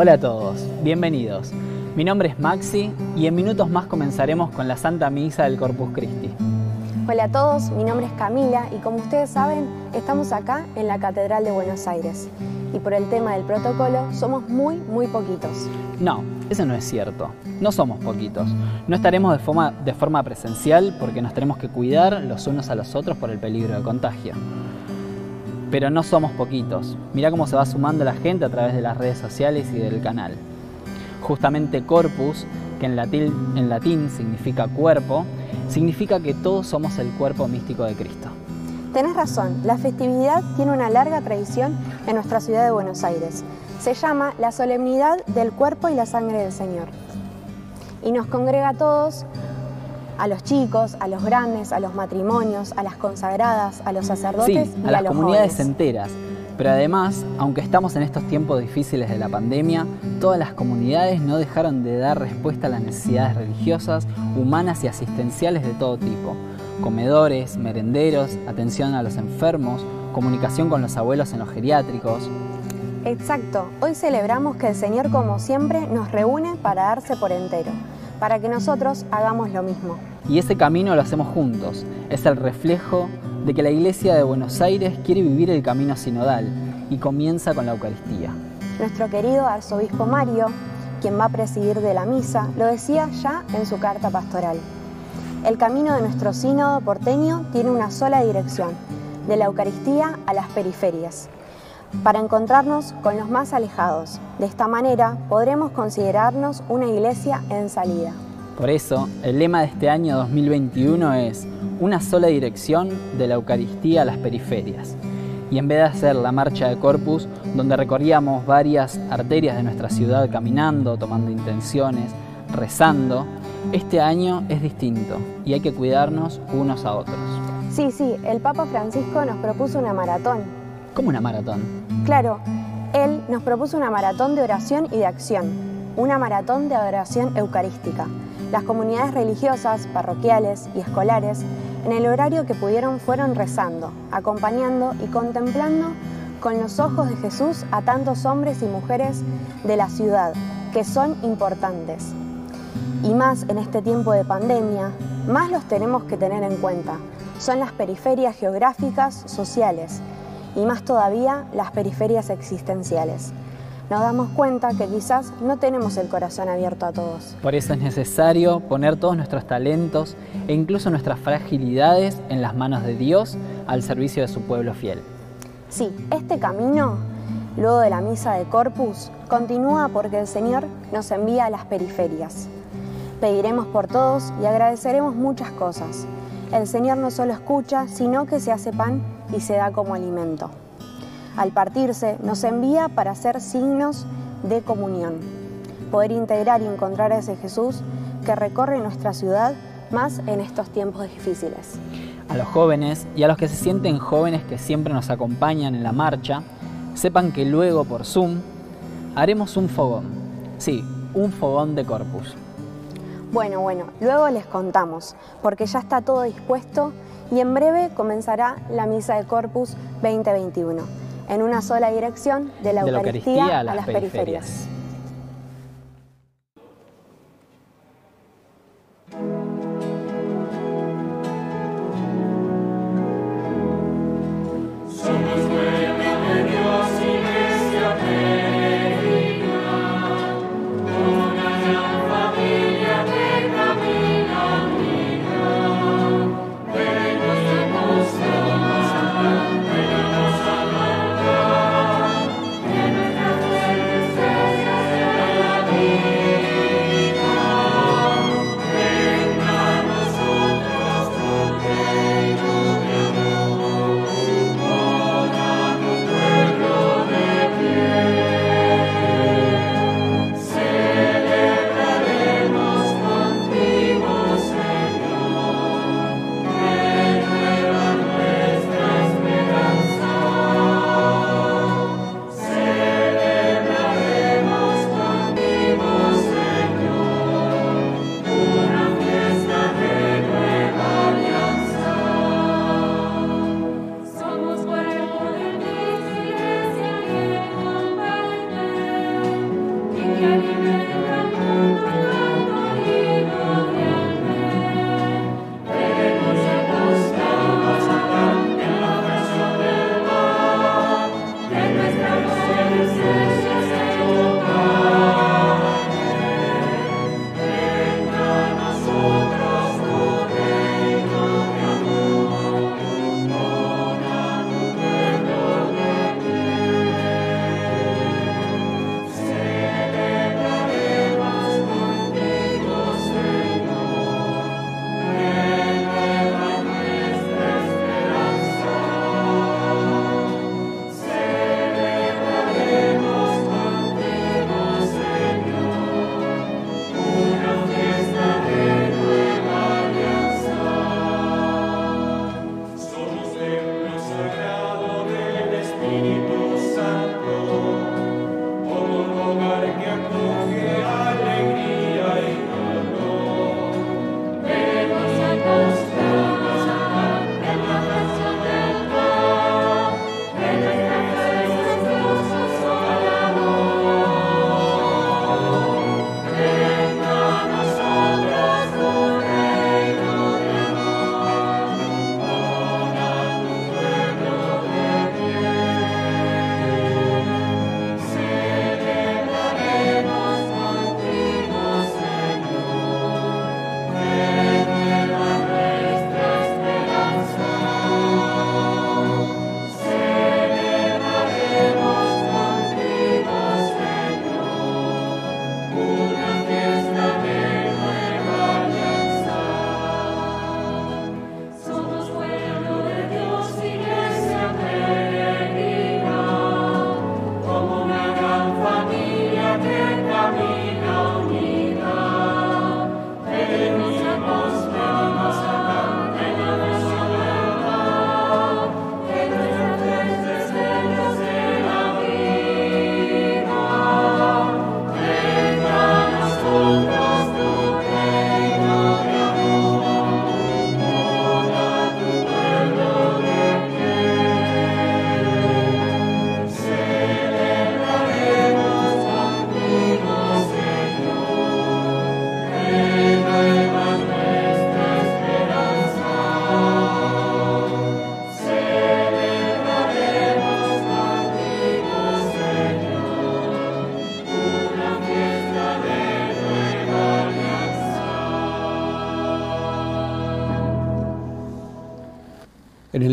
Hola a todos, bienvenidos. Mi nombre es Maxi y en minutos más comenzaremos con la Santa Misa del Corpus Christi. Hola a todos, mi nombre es Camila y como ustedes saben, estamos acá en la Catedral de Buenos Aires. Y por el tema del protocolo, somos muy, muy poquitos. No, eso no es cierto. No somos poquitos. No estaremos de forma, de forma presencial porque nos tenemos que cuidar los unos a los otros por el peligro de contagio. Pero no somos poquitos. Mirá cómo se va sumando la gente a través de las redes sociales y del canal. Justamente corpus, que en latín, significa cuerpo, significa que todos somos el cuerpo místico de Cristo. Tenés razón, la festividad tiene una larga tradición en nuestra ciudad de Buenos Aires. Se llama la solemnidad del cuerpo y la sangre del Señor. Y nos congrega a todos, a los chicos, a los grandes, a los matrimonios, a las consagradas, a los sacerdotes sí, y a las los comunidades jóvenes. enteras. Pero además, aunque estamos en estos tiempos difíciles de la pandemia, todas las comunidades no dejaron de dar respuesta a las necesidades religiosas, humanas y asistenciales de todo tipo. Comedores, merenderos, atención a los enfermos, comunicación con los abuelos en los geriátricos. Exacto, hoy celebramos que el Señor como siempre nos reúne para darse por entero, para que nosotros hagamos lo mismo. Y ese camino lo hacemos juntos. Es el reflejo de que la Iglesia de Buenos Aires quiere vivir el camino sinodal y comienza con la Eucaristía. Nuestro querido arzobispo Mario, quien va a presidir de la misa, lo decía ya en su carta pastoral. El camino de nuestro sínodo porteño tiene una sola dirección, de la Eucaristía a las periferias, para encontrarnos con los más alejados. De esta manera podremos considerarnos una iglesia en salida. Por eso, el lema de este año 2021 es una sola dirección de la Eucaristía a las periferias. Y en vez de hacer la marcha de Corpus, donde recorríamos varias arterias de nuestra ciudad caminando, tomando intenciones, rezando, este año es distinto y hay que cuidarnos unos a otros. Sí, sí, el Papa Francisco nos propuso una maratón. ¿Cómo una maratón? Claro, él nos propuso una maratón de oración y de acción, una maratón de adoración eucarística. Las comunidades religiosas, parroquiales y escolares, en el horario que pudieron, fueron rezando, acompañando y contemplando con los ojos de Jesús a tantos hombres y mujeres de la ciudad que son importantes. Y más en este tiempo de pandemia, más los tenemos que tener en cuenta. Son las periferias geográficas, sociales y más todavía las periferias existenciales. Nos damos cuenta que quizás no tenemos el corazón abierto a todos. Por eso es necesario poner todos nuestros talentos e incluso nuestras fragilidades en las manos de Dios al servicio de su pueblo fiel. Sí, este camino, luego de la misa de Corpus, continúa porque el Señor nos envía a las periferias. Pediremos por todos y agradeceremos muchas cosas. El Señor no solo escucha, sino que se hace pan y se da como alimento. Al partirse, nos envía para hacer signos de comunión, poder integrar y encontrar a ese Jesús que recorre nuestra ciudad más en estos tiempos difíciles. A los jóvenes y a los que se sienten jóvenes que siempre nos acompañan en la marcha, sepan que luego por Zoom haremos un fogón. Sí, un fogón de corpus. Bueno, bueno, luego les contamos, porque ya está todo dispuesto y en breve comenzará la Misa de Corpus 2021, en una sola dirección de la, de la Eucaristía, a las periferias.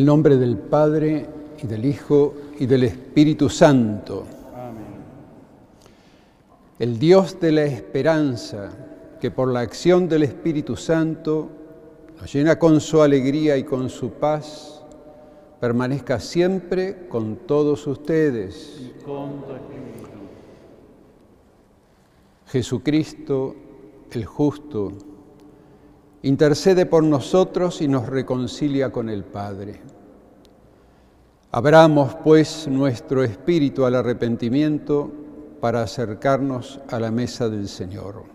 El nombre del Padre y del Hijo y del Espíritu Santo. Amén. El Dios de la esperanza, que por la acción del Espíritu Santo nos llena con su alegría y con su paz, permanezca siempre con todos ustedes. Y con tu espíritu. Jesucristo, el justo, intercede por nosotros y nos reconcilia con el Padre. Abramos, pues, nuestro espíritu al arrepentimiento para acercarnos a la mesa del Señor.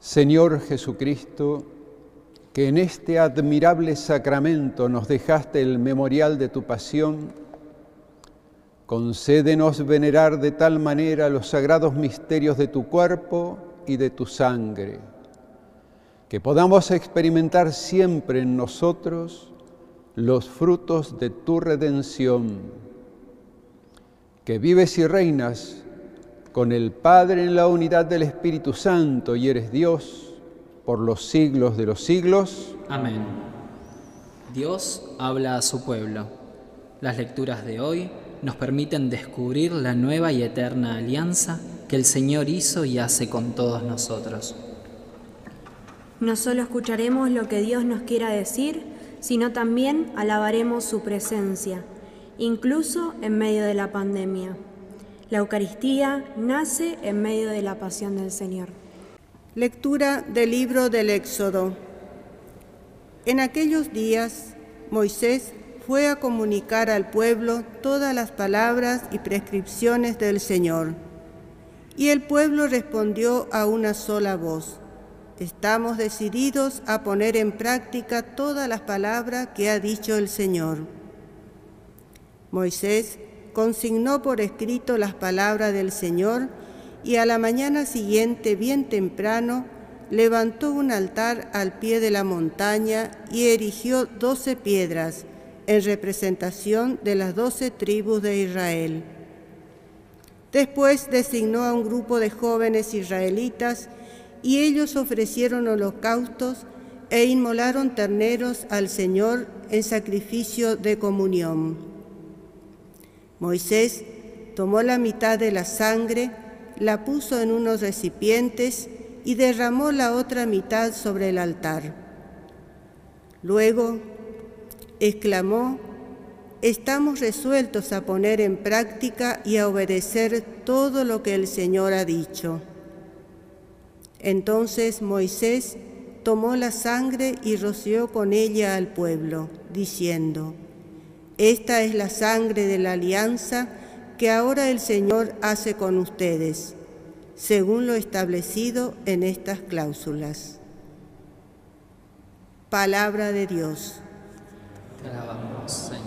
Señor Jesucristo, que en este admirable sacramento nos dejaste el memorial de tu pasión, concédenos venerar de tal manera los sagrados misterios de tu cuerpo y de tu sangre, que podamos experimentar siempre en nosotros los frutos de tu redención, que vives y reinas con el Padre en la unidad del Espíritu Santo y eres Dios por los siglos de los siglos. Amén. Dios habla a su pueblo. Las lecturas de hoy nos permiten descubrir la nueva y eterna alianza que el Señor hizo y hace con todos nosotros. No solo escucharemos lo que Dios nos quiera decir, sino también alabaremos su presencia, incluso en medio de la pandemia. La Eucaristía nace en medio de la pasión del Señor. Lectura del libro del Éxodo. En aquellos días, Moisés fue a comunicar al pueblo todas las palabras y prescripciones del Señor. Y el pueblo respondió a una sola voz. Estamos decididos a poner en práctica todas las palabras que ha dicho el Señor. Moisés consignó por escrito las palabras del Señor y a la mañana siguiente, bien temprano, levantó un altar al pie de la montaña y erigió doce piedras en representación de las doce tribus de Israel. Después designó a un grupo de jóvenes israelitas y ellos ofrecieron holocaustos e inmolaron terneros al Señor en sacrificio de comunión. Moisés tomó la mitad de la sangre, la puso en unos recipientes y derramó la otra mitad sobre el altar. Luego exclamó, estamos resueltos a poner en práctica y a obedecer todo lo que el Señor ha dicho. Entonces Moisés tomó la sangre y roció con ella al pueblo, diciendo, Esta es la sangre de la alianza que ahora el Señor hace con ustedes, según lo establecido en estas cláusulas. Palabra de Dios. Te alabamos, Señor.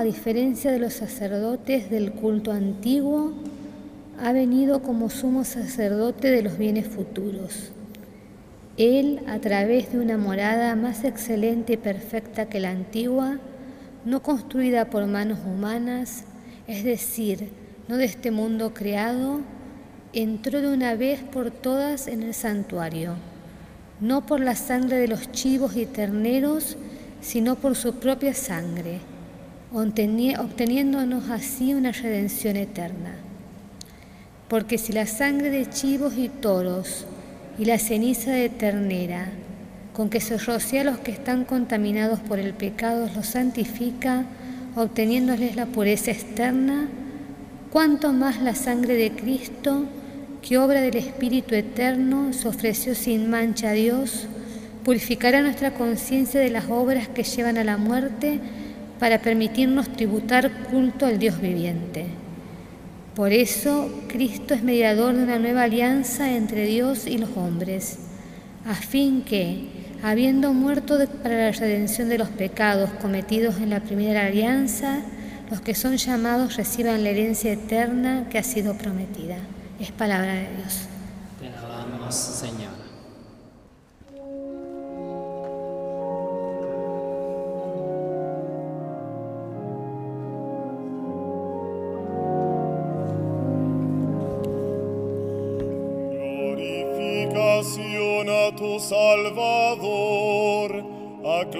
A diferencia de los sacerdotes del culto antiguo, ha venido como sumo sacerdote de los bienes futuros. Él, a través de una morada más excelente y perfecta que la antigua, no construida por manos humanas, es decir, no de este mundo creado, entró de una vez por todas en el santuario, no por la sangre de los chivos y terneros, sino por su propia sangre, obteniéndonos así una redención eterna. Porque si la sangre de chivos y toros y la ceniza de ternera, con que se rocía a los que están contaminados por el pecado, los santifica, obteniéndoles la pureza externa, cuánto más la sangre de Cristo, que obra del Espíritu Eterno se ofreció sin mancha a Dios, purificará nuestra conciencia de las obras que llevan a la muerte para permitirnos tributar culto al Dios viviente. Por eso Cristo es mediador de una nueva alianza entre Dios y los hombres, a fin que, habiendo muerto para la redención de los pecados cometidos en la primera alianza, los que son llamados reciban la herencia eterna que ha sido prometida. Es palabra de Dios. Te alabamos, Señor.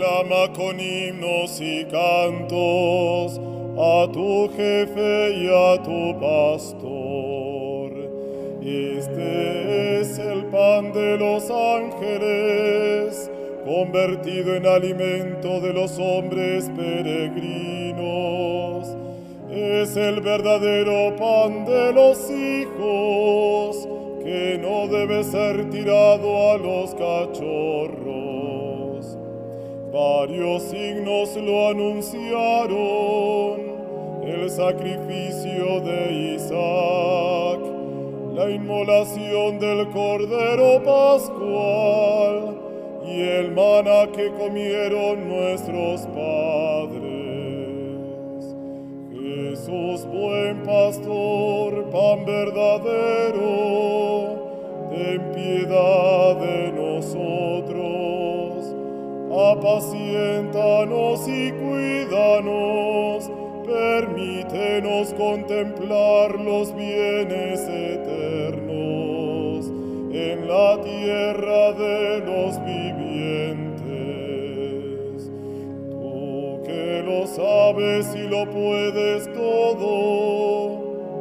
Aclama con himnos y cantos a tu jefe y a tu pastor. Este es el pan de los ángeles, convertido en alimento de los hombres peregrinos. Es el verdadero pan de los hijos, que no debe ser tirado a los cachorros. Varios signos lo anunciaron, el sacrificio de Isaac, la inmolación del Cordero Pascual y el maná que comieron nuestros padres. Jesús, buen pastor, pan verdadero, ten piedad de nosotros, apaciéntanos y cuídanos, permítenos contemplar los bienes eternos en la tierra de los vivientes. Tú que lo sabes y lo puedes todo,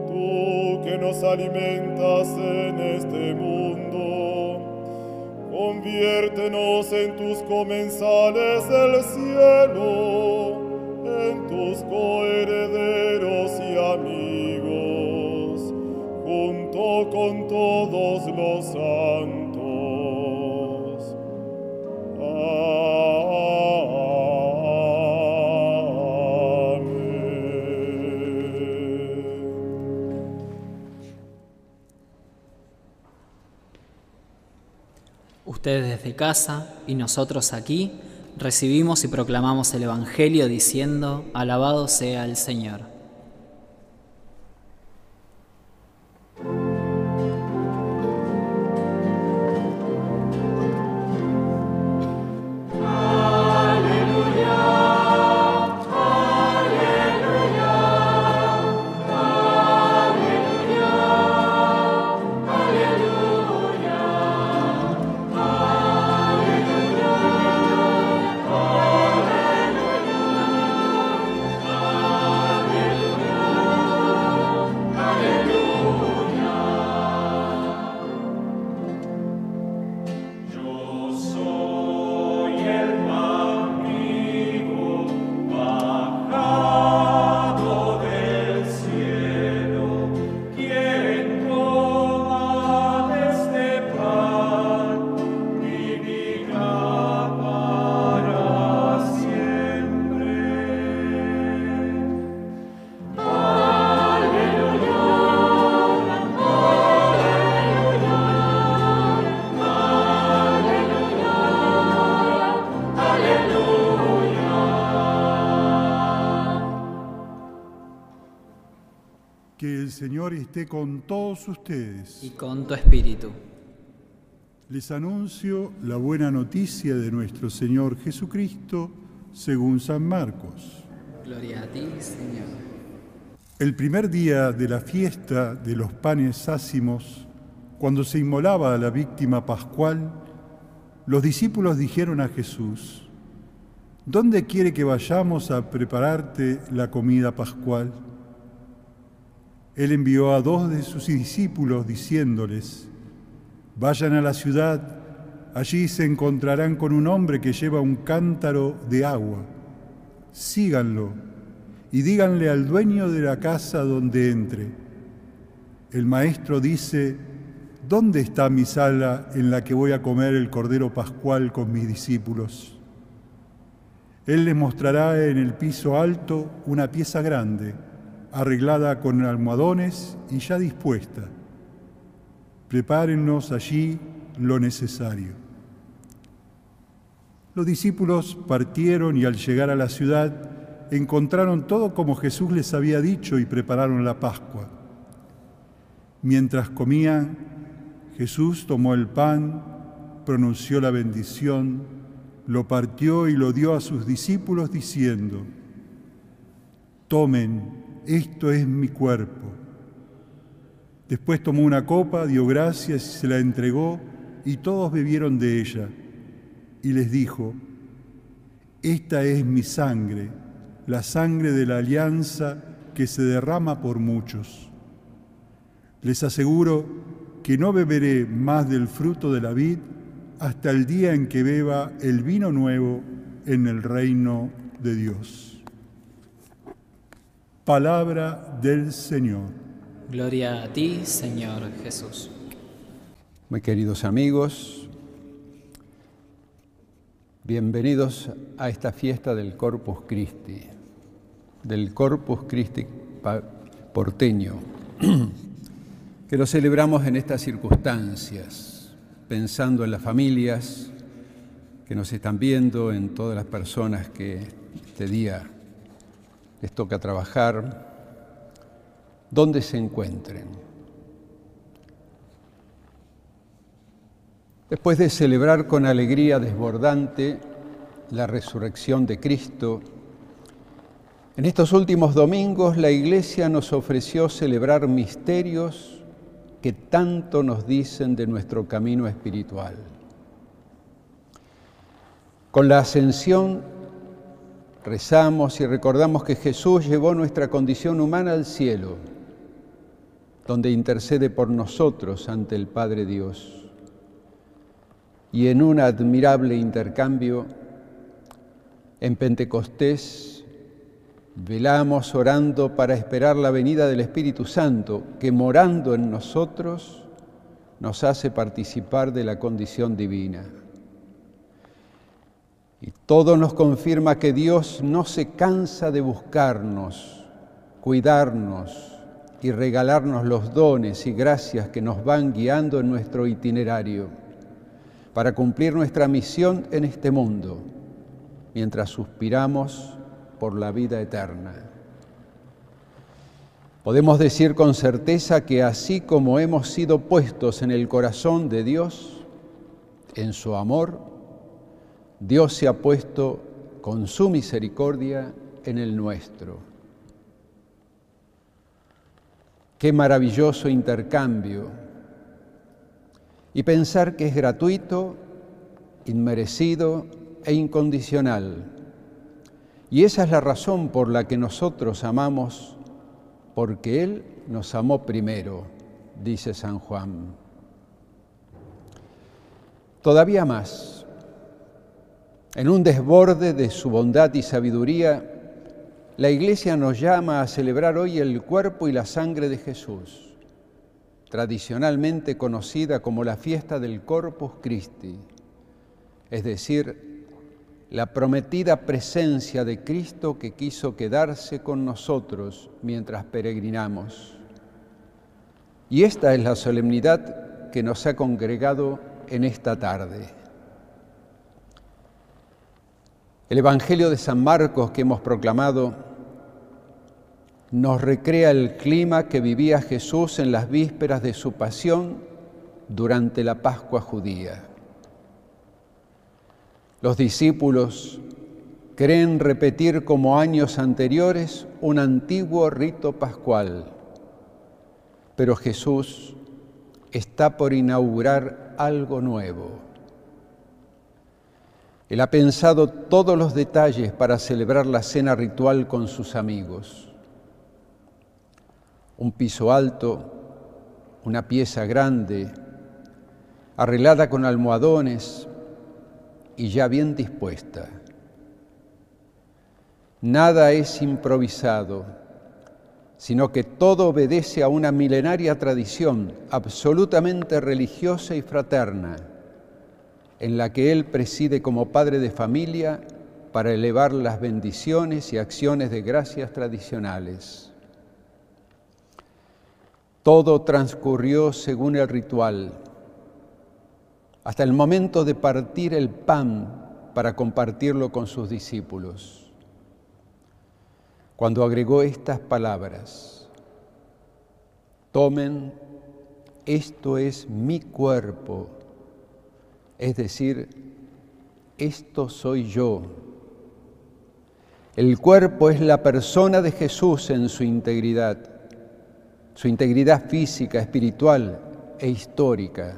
tú que nos alimentas en este mundo, conviértenos en tus comensales del cielo, en tus coherederos y amigos, junto con todos los santos. Ustedes desde casa y nosotros aquí recibimos y proclamamos el Evangelio diciendo, alabado sea el Señor. Esté con todos ustedes. Y con tu espíritu. Les anuncio la buena noticia de nuestro Señor Jesucristo según San Marcos. Gloria a ti, Señor. El primer día de la fiesta de los panes ácimos, cuando se inmolaba a la víctima pascual, los discípulos dijeron a Jesús, ¿dónde quiere que vayamos a prepararte la comida pascual? Él envió a dos de sus discípulos diciéndoles, vayan a la ciudad, allí se encontrarán con un hombre que lleva un cántaro de agua. Síganlo y díganle al dueño de la casa donde entre. El maestro dice, ¿dónde está mi sala en la que voy a comer el cordero pascual con mis discípulos? Él les mostrará en el piso alto una pieza grande, arreglada con almohadones y ya dispuesta. Prepárennos allí lo necesario. Los discípulos partieron y al llegar a la ciudad encontraron todo como Jesús les había dicho y prepararon la Pascua. Mientras comían, Jesús tomó el pan, pronunció la bendición, lo partió y lo dio a sus discípulos diciendo, tomen, esto es mi cuerpo. Después tomó una copa, dio gracias y se la entregó y todos bebieron de ella. Y les dijo, esta es mi sangre, la sangre de la alianza que se derrama por muchos. Les aseguro que no beberé más del fruto de la vid hasta el día en que beba el vino nuevo en el reino de Dios. Palabra del Señor. Gloria a ti, Señor Jesús. Muy queridos amigos, bienvenidos a esta fiesta del Corpus Christi, del Corpus Christi porteño, que lo celebramos en estas circunstancias, pensando en las familias que nos están viendo, en todas las personas que este día les toca trabajar, donde se encuentren. Después de celebrar con alegría desbordante la resurrección de Cristo, en estos últimos domingos la Iglesia nos ofreció celebrar misterios que tanto nos dicen de nuestro camino espiritual. Con la ascensión rezamos y recordamos que Jesús llevó nuestra condición humana al cielo, donde intercede por nosotros ante el Padre Dios y en un admirable intercambio, en Pentecostés velamos orando para esperar la venida del Espíritu Santo, que morando en nosotros nos hace participar de la condición divina. Y todo nos confirma que Dios no se cansa de buscarnos, cuidarnos y regalarnos los dones y gracias que nos van guiando en nuestro itinerario para cumplir nuestra misión en este mundo, mientras suspiramos por la vida eterna. Podemos decir con certeza que así como hemos sido puestos en el corazón de Dios, en su amor, Dios se ha puesto con su misericordia en el nuestro. Qué maravilloso intercambio y pensar que es gratuito, inmerecido e incondicional. Y esa es la razón por la que nosotros amamos, porque Él nos amó primero, dice San Juan. Todavía más, en un desborde de su bondad y sabiduría, la Iglesia nos llama a celebrar hoy el cuerpo y la sangre de Jesús tradicionalmente conocida como la fiesta del Corpus Christi, es decir, la prometida presencia de Cristo que quiso quedarse con nosotros mientras peregrinamos. Y esta es la solemnidad que nos ha congregado en esta tarde. El Evangelio de San Marcos que hemos proclamado nos recrea el clima que vivía Jesús en las vísperas de su pasión durante la Pascua judía. Los discípulos creen repetir como años anteriores un antiguo rito pascual, pero Jesús está por inaugurar algo nuevo. Él ha pensado todos los detalles para celebrar la cena ritual con sus amigos un piso alto, una pieza grande, arreglada con almohadones y ya bien dispuesta. Nada es improvisado, sino que todo obedece a una milenaria tradición absolutamente religiosa y fraterna, en la que Él preside como padre de familia para elevar las bendiciones y acciones de gracias tradicionales. Todo transcurrió según el ritual, hasta el momento de partir el pan para compartirlo con sus discípulos. cuando agregó estas palabras, tomen, esto es mi cuerpo, es decir, esto soy yo. El cuerpo es la persona de Jesús en su integridad, su integridad física, espiritual e histórica.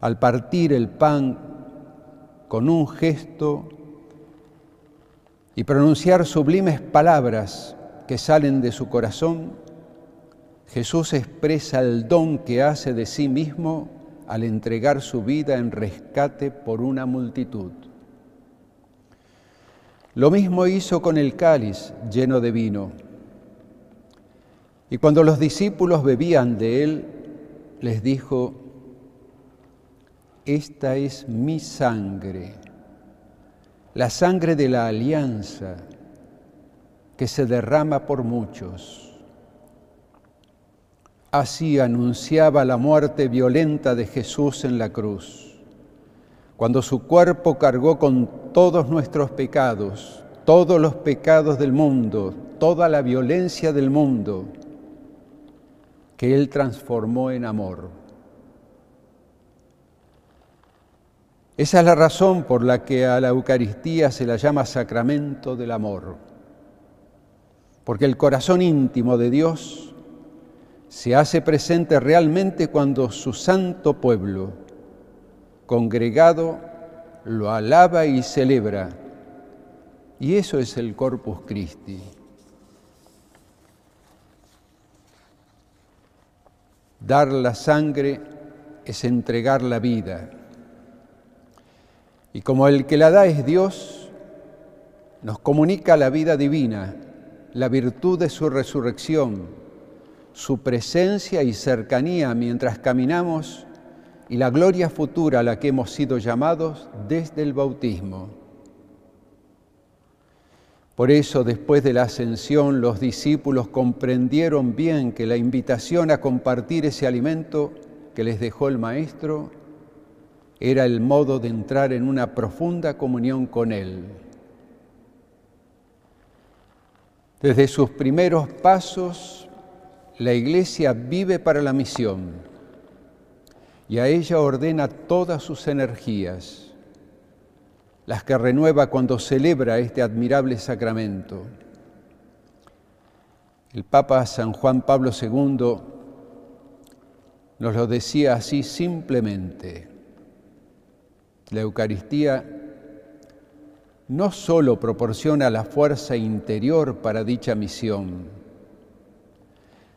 Al partir el pan con un gesto y pronunciar sublimes palabras que salen de su corazón, Jesús expresa el don que hace de sí mismo al entregar su vida en rescate por una multitud. Lo mismo hizo con el cáliz lleno de vino. Y cuando los discípulos bebían de él, les dijo, esta es mi sangre, la sangre de la alianza que se derrama por muchos. Así anunciaba la muerte violenta de Jesús en la cruz cuando su cuerpo cargó con todos nuestros pecados, todos los pecados del mundo, toda la violencia del mundo, que Él transformó en amor. Esa es la razón por la que a la Eucaristía se la llama sacramento del amor, porque el corazón íntimo de Dios se hace presente realmente cuando su santo pueblo, congregado lo alaba y celebra. Y eso es el Corpus Christi. Dar la sangre es entregar la vida. Y como el que la da es Dios, nos comunica la vida divina, la virtud de su resurrección, su presencia y cercanía mientras caminamos y la gloria futura a la que hemos sido llamados desde el bautismo. Por eso, después de la ascensión, los discípulos comprendieron bien que la invitación a compartir ese alimento que les dejó el Maestro era el modo de entrar en una profunda comunión con Él. Desde sus primeros pasos, la Iglesia vive para la misión y a ella ordena todas sus energías, las que renueva cuando celebra este admirable sacramento. El Papa San Juan Pablo II nos lo decía así simplemente. La Eucaristía no solo proporciona la fuerza interior para dicha misión,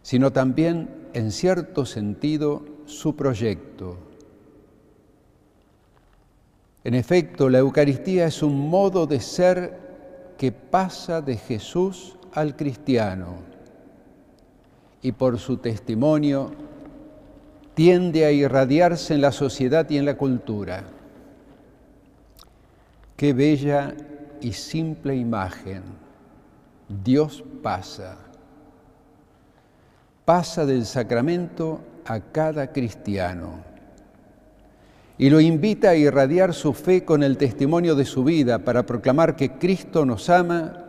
sino también, en cierto sentido, su proyecto. En efecto, la Eucaristía es un modo de ser que pasa de Jesús al cristiano y por su testimonio tiende a irradiarse en la sociedad y en la cultura. Qué bella y simple imagen. Dios pasa. Pasa del sacramento a cada cristiano y lo invita a irradiar su fe con el testimonio de su vida para proclamar que Cristo nos ama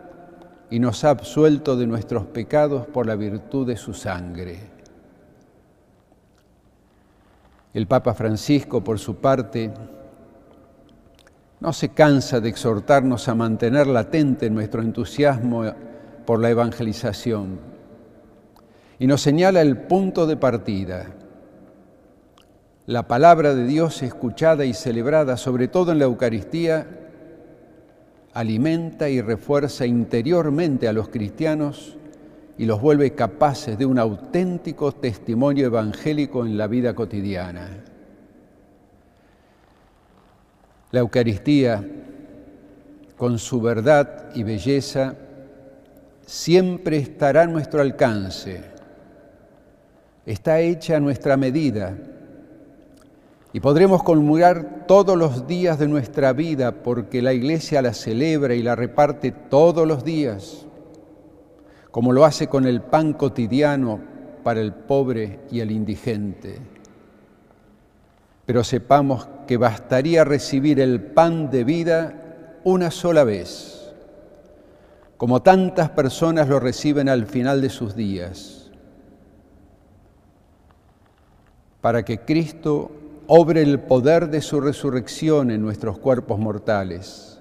y nos ha absuelto de nuestros pecados por la virtud de su sangre. El Papa Francisco, por su parte, no se cansa de exhortarnos a mantener latente nuestro entusiasmo por la evangelización y nos señala el punto de partida. La palabra de Dios escuchada y celebrada, sobre todo en la Eucaristía, alimenta y refuerza interiormente a los cristianos y los vuelve capaces de un auténtico testimonio evangélico en la vida cotidiana. La Eucaristía, con su verdad y belleza, siempre estará a nuestro alcance está hecha a nuestra medida y podremos comulgar todos los días de nuestra vida porque la Iglesia la celebra y la reparte todos los días, como lo hace con el pan cotidiano para el pobre y el indigente. Pero sepamos que bastaría recibir el pan de vida una sola vez como tantas personas lo reciben al final de sus días, para que Cristo obre el poder de su resurrección en nuestros cuerpos mortales.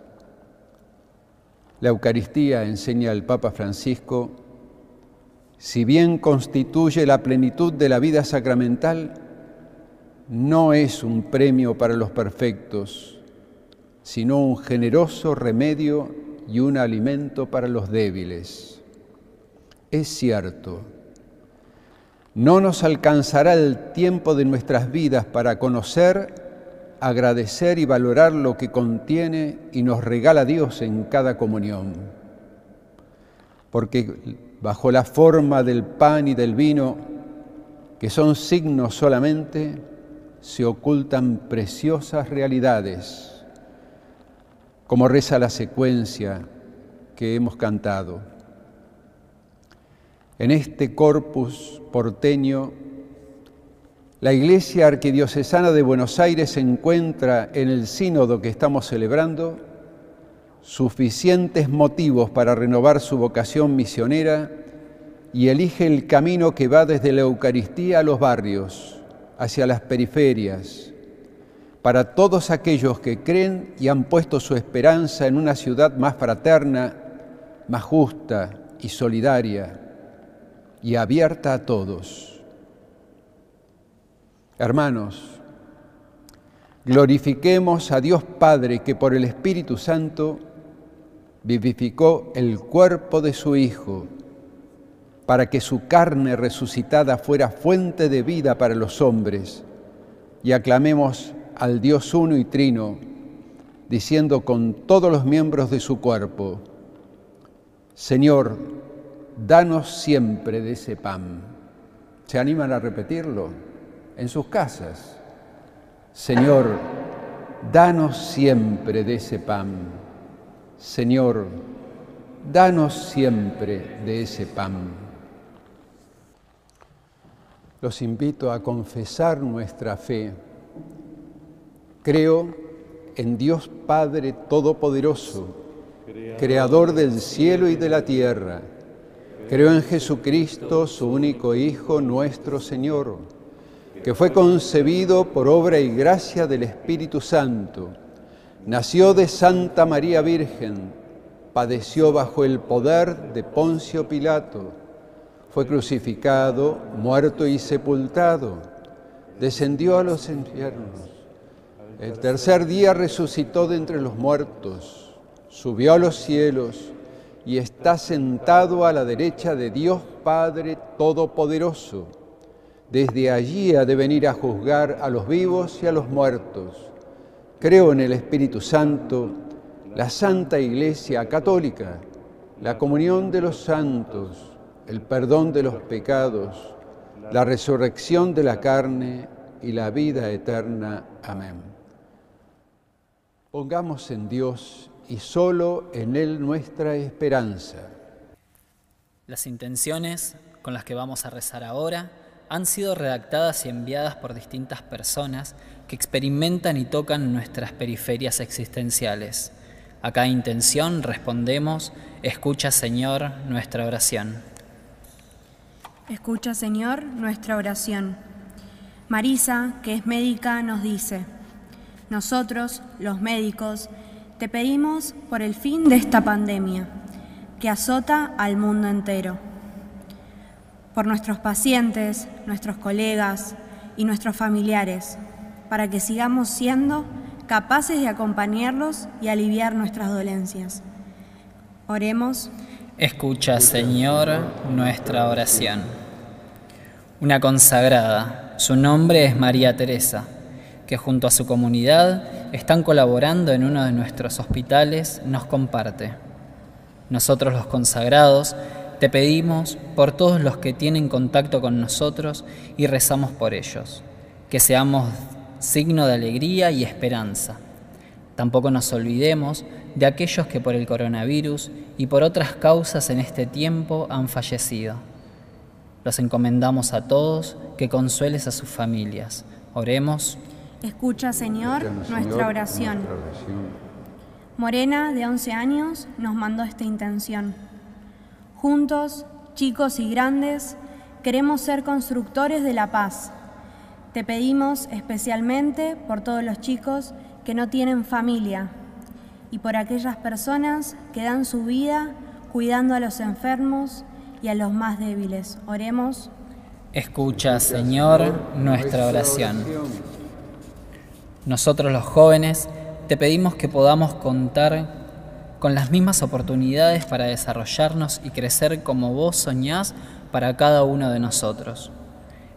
La Eucaristía, enseña el Papa Francisco, si bien constituye la plenitud de la vida sacramental, no es un premio para los perfectos, sino un generoso remedio y un alimento para los débiles. Es cierto, no nos alcanzará el tiempo de nuestras vidas para conocer, agradecer y valorar lo que contiene y nos regala Dios en cada comunión. Porque bajo la forma del pan y del vino, que son signos solamente, se ocultan preciosas realidades, como reza la secuencia que hemos cantado. En este corpus porteño, la Iglesia Arquidiocesana de Buenos Aires encuentra en el sínodo que estamos celebrando suficientes motivos para renovar su vocación misionera y elige el camino que va desde la Eucaristía a los barrios, hacia las periferias, para todos aquellos que creen y han puesto su esperanza en una ciudad más fraterna, más justa y solidaria y abierta a todos. Hermanos, glorifiquemos a Dios Padre que por el Espíritu Santo vivificó el cuerpo de su Hijo para que su carne resucitada fuera fuente de vida para los hombres y aclamemos al Dios uno y trino, diciendo con todos los miembros de su cuerpo, Señor, danos siempre de ese pan. ¿Se animan a repetirlo? En sus casas. Señor, danos siempre de ese pan. Señor, danos siempre de ese pan. Los invito a confesar nuestra fe. Creo en Dios Padre Todopoderoso, Creador del cielo y de la tierra Creo en Jesucristo, su único Hijo, nuestro Señor, que fue concebido por obra y gracia del Espíritu Santo. Nació de Santa María Virgen, padeció bajo el poder de Poncio Pilato, fue crucificado, muerto y sepultado, descendió a los infiernos. El tercer día resucitó de entre los muertos, subió a los cielos y está sentado a la derecha de Dios Padre Todopoderoso. Desde allí ha de venir a juzgar a los vivos y a los muertos. Creo en el Espíritu Santo, la Santa Iglesia Católica, la comunión de los santos, el perdón de los pecados, la resurrección de la carne y la vida eterna. Amén. Pongamos en Dios y solo en Él nuestra esperanza. Las intenciones con las que vamos a rezar ahora han sido redactadas y enviadas por distintas personas que experimentan y tocan nuestras periferias existenciales. A cada intención respondemos, escucha Señor nuestra oración. Escucha Señor nuestra oración. Marisa, que es médica, nos dice, nosotros, los médicos, te pedimos por el fin de esta pandemia que azota al mundo entero, por nuestros pacientes, nuestros colegas y nuestros familiares, para que sigamos siendo capaces de acompañarlos y aliviar nuestras dolencias. Oremos. Escucha, Señor, nuestra oración. Una consagrada, su nombre es María Teresa que junto a su comunidad están colaborando en uno de nuestros hospitales, nos comparte. Nosotros los consagrados te pedimos por todos los que tienen contacto con nosotros y rezamos por ellos, que seamos signo de alegría y esperanza. Tampoco nos olvidemos de aquellos que por el coronavirus y por otras causas en este tiempo han fallecido. Los encomendamos a todos que consueles a sus familias. Oremos. Escucha, Señor, nuestra oración. Morena, de 11 años, nos mandó esta intención. Juntos, chicos y grandes, queremos ser constructores de la paz. Te pedimos especialmente por todos los chicos que no tienen familia y por aquellas personas que dan su vida cuidando a los enfermos y a los más débiles. Oremos. Escucha, Señor, nuestra oración. Nosotros los jóvenes te pedimos que podamos contar con las mismas oportunidades para desarrollarnos y crecer como vos soñás para cada uno de nosotros,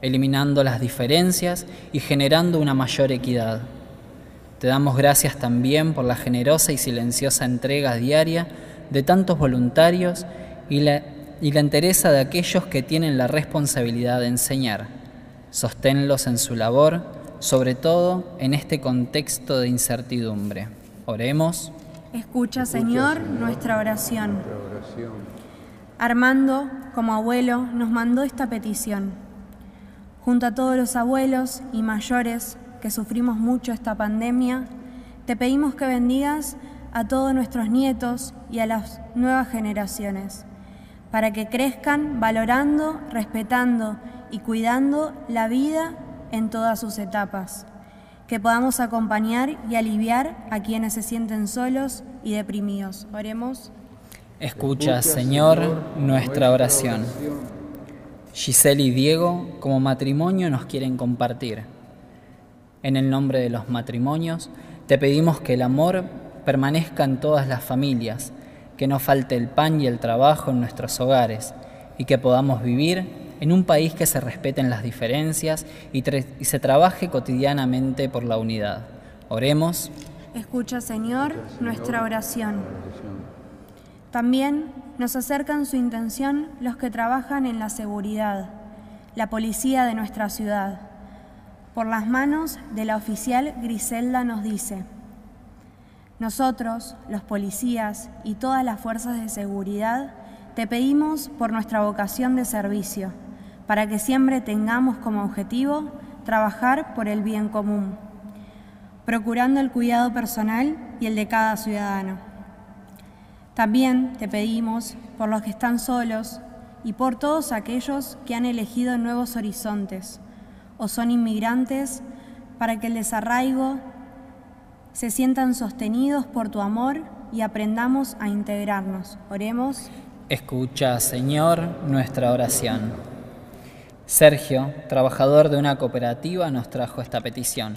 eliminando las diferencias y generando una mayor equidad. Te damos gracias también por la generosa y silenciosa entrega diaria de tantos voluntarios y la, y la entereza de aquellos que tienen la responsabilidad de enseñar. Sosténlos en su labor, sobre todo en este contexto de incertidumbre. Oremos. Escucha, Señor, nuestra oración. Armando, como abuelo, nos mandó esta petición. Junto a todos los abuelos y mayores que sufrimos mucho esta pandemia, te pedimos que bendigas a todos nuestros nietos y a las nuevas generaciones, para que crezcan valorando, respetando y cuidando la vida en todas sus etapas, que podamos acompañar y aliviar a quienes se sienten solos y deprimidos. Oremos. Escucha, Señor, nuestra oración. Giselle y Diego, como matrimonio, nos quieren compartir. En el nombre de los matrimonios, te pedimos que el amor permanezca en todas las familias, que no falte el pan y el trabajo en nuestros hogares y que podamos vivir en un país que se respeten las diferencias y, y se trabaje cotidianamente por la unidad. Oremos. Escucha, Señor, nuestra oración. También nos acercan su intención los que trabajan en la seguridad, la policía de nuestra ciudad. Por las manos de la oficial Griselda nos dice, nosotros, los policías y todas las fuerzas de seguridad, te pedimos por nuestra vocación de servicio, para que siempre tengamos como objetivo trabajar por el bien común, procurando el cuidado personal y el de cada ciudadano. También te pedimos por los que están solos y por todos aquellos que han elegido nuevos horizontes o son inmigrantes para que el desarraigo se sientan sostenidos por tu amor y aprendamos a integrarnos. Oremos. Escucha, Señor, nuestra oración. Sergio, trabajador de una cooperativa, nos trajo esta petición.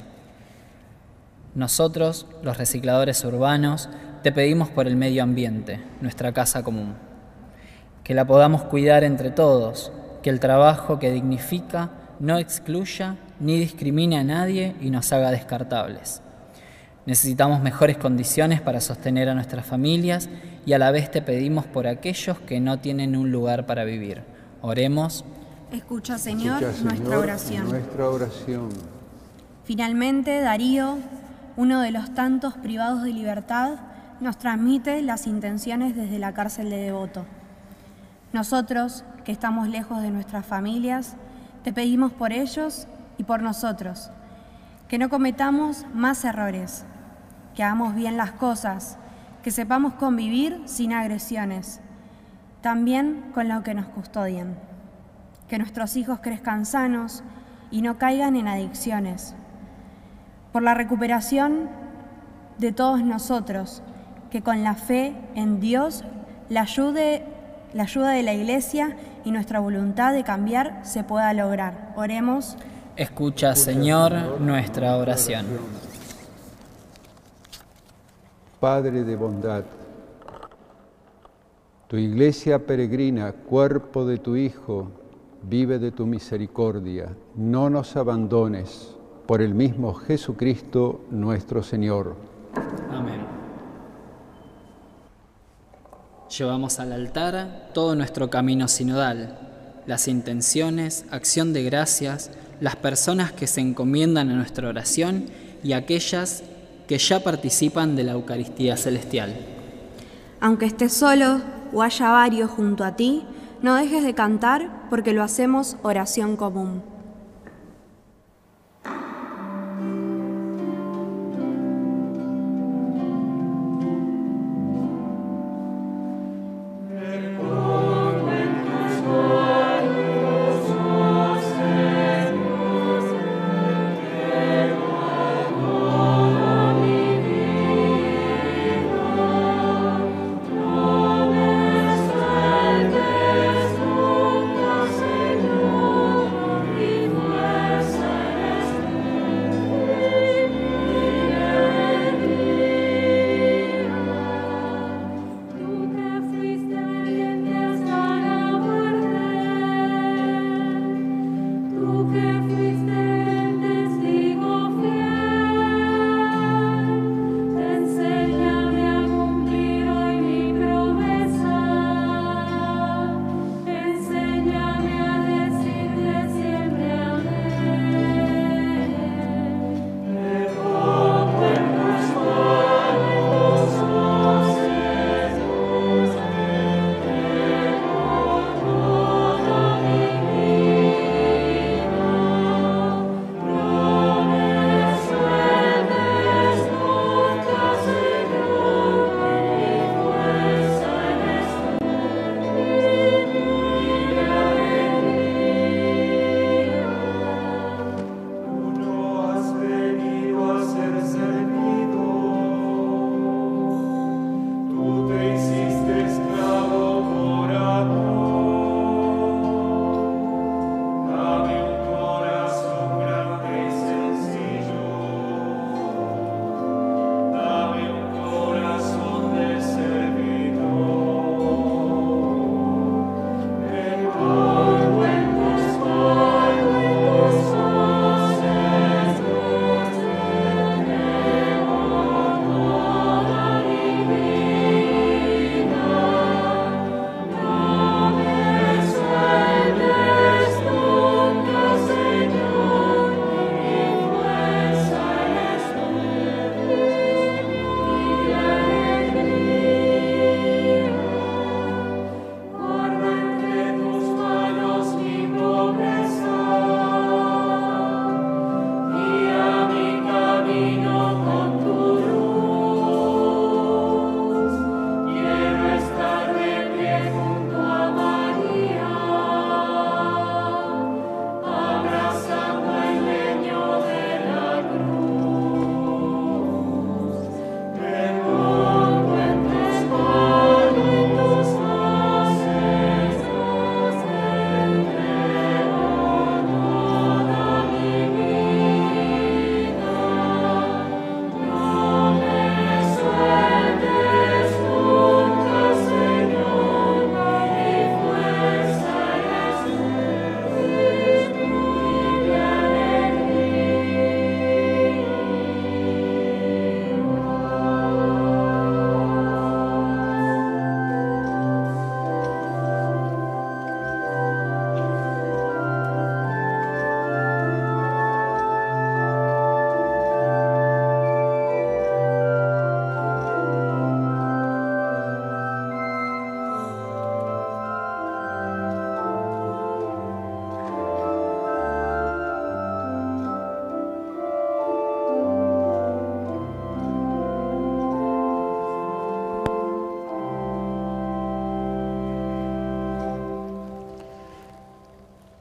Nosotros, los recicladores urbanos, te pedimos por el medio ambiente, nuestra casa común. Que la podamos cuidar entre todos, que el trabajo que dignifica no excluya ni discrimine a nadie y nos haga descartables. Necesitamos mejores condiciones para sostener a nuestras familias y a la vez te pedimos por aquellos que no tienen un lugar para vivir. Oremos. Escucha, Señor, nuestra oración. Nuestra oración. Finalmente, Darío, uno de los tantos privados de libertad, nos transmite las intenciones desde la cárcel de Devoto. Nosotros, que estamos lejos de nuestras familias, te pedimos por ellos y por nosotros, que no cometamos más errores, que hagamos bien las cosas, que sepamos convivir sin agresiones, también con lo que nos custodian, que nuestros hijos crezcan sanos y no caigan en adicciones, por la recuperación de todos nosotros, que con la fe en Dios, la, ayude, la ayuda de la Iglesia y nuestra voluntad de cambiar se pueda lograr. Oremos. Escucha, Señor, nuestra oración. Padre de bondad, tu iglesia peregrina, cuerpo de tu Hijo, vive de tu misericordia. No nos abandones por el mismo Jesucristo nuestro Señor. Amén. Llevamos al altar todo nuestro camino sinodal, las intenciones, acción de gracias, las personas que se encomiendan a nuestra oración y aquellas que ya participan de la Eucaristía Celestial. Aunque estés solo o haya varios junto a ti, no dejes de cantar porque lo hacemos oración común.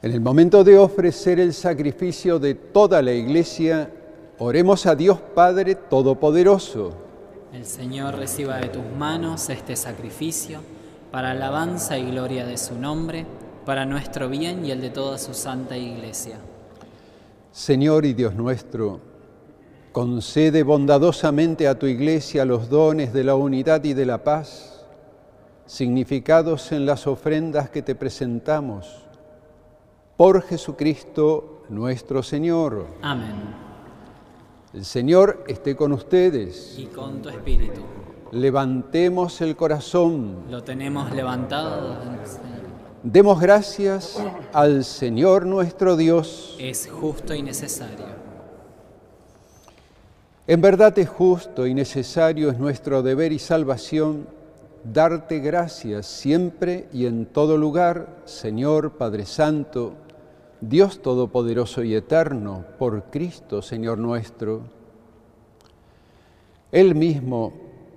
En el momento de ofrecer el sacrificio de toda la iglesia, oremos a Dios Padre Todopoderoso. El Señor reciba de tus manos este sacrificio para alabanza y gloria de su nombre, para nuestro bien y el de toda su santa iglesia. Señor y Dios nuestro, concede bondadosamente a tu iglesia los dones de la unidad y de la paz, significados en las ofrendas que te presentamos. Por Jesucristo nuestro Señor. Amén. El Señor esté con ustedes. Y con tu espíritu. Levantemos el corazón. Lo tenemos levantado. Demos gracias al Señor nuestro Dios. Es justo y necesario. En verdad es justo y necesario, es nuestro deber y salvación, darte gracias siempre y en todo lugar, Señor Padre Santo, Dios Todopoderoso y Eterno, por Cristo, Señor nuestro. Él mismo,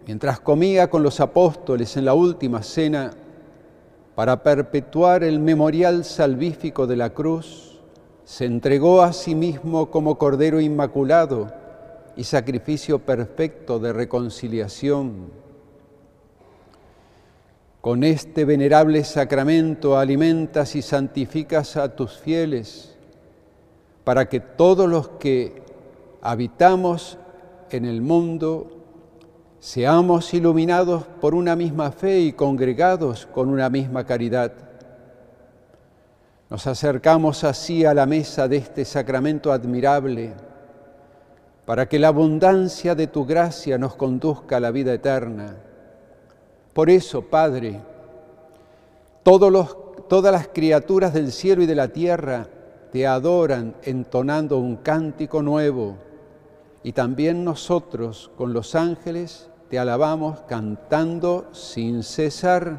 mientras comía con los apóstoles en la última cena, para perpetuar el memorial salvífico de la cruz, se entregó a sí mismo como Cordero Inmaculado y sacrificio perfecto de reconciliación. Con este venerable sacramento alimentas y santificas a tus fieles, para que todos los que habitamos en el mundo seamos iluminados por una misma fe y congregados con una misma caridad. Nos acercamos así a la mesa de este sacramento admirable, para que la abundancia de tu gracia nos conduzca a la vida eterna. Por eso, Padre, todas las criaturas del cielo y de la tierra te adoran entonando un cántico nuevo, y también nosotros con los ángeles te alabamos cantando sin cesar.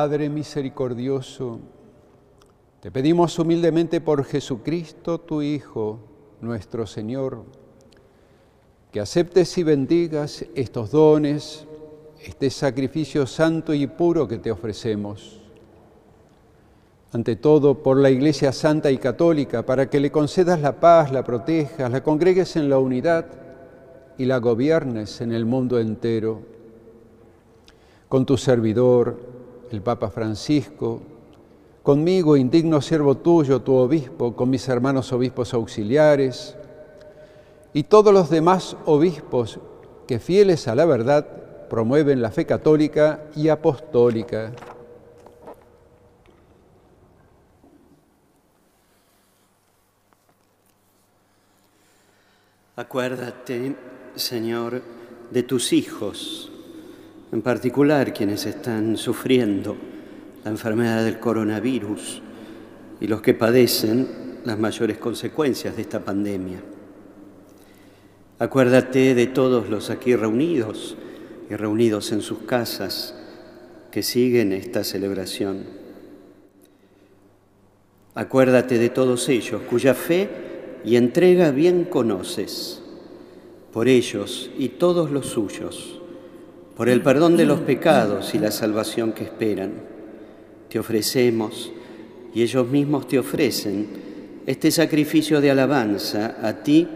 Padre misericordioso, te pedimos humildemente por Jesucristo, tu Hijo, nuestro Señor, que aceptes y bendigas estos dones, este sacrificio santo y puro que te ofrecemos. Ante todo, por la Iglesia Santa y Católica, para que le concedas la paz, la protejas, la congregues en la unidad y la gobiernes en el mundo entero. Con tu servidor, el Papa Francisco, conmigo, indigno siervo tuyo, tu obispo, con mis hermanos obispos auxiliares y todos los demás obispos que fieles a la verdad promueven la fe católica y apostólica. Acuérdate, Señor, de tus hijos en particular quienes están sufriendo la enfermedad del coronavirus y los que padecen las mayores consecuencias de esta pandemia. Acuérdate de todos los aquí reunidos y reunidos en sus casas que siguen esta celebración. Acuérdate de todos ellos cuya fe y entrega bien conoces, por ellos y todos los suyos por el perdón de los pecados y la salvación que esperan. Te ofrecemos, y ellos mismos te ofrecen, este sacrificio de alabanza a ti,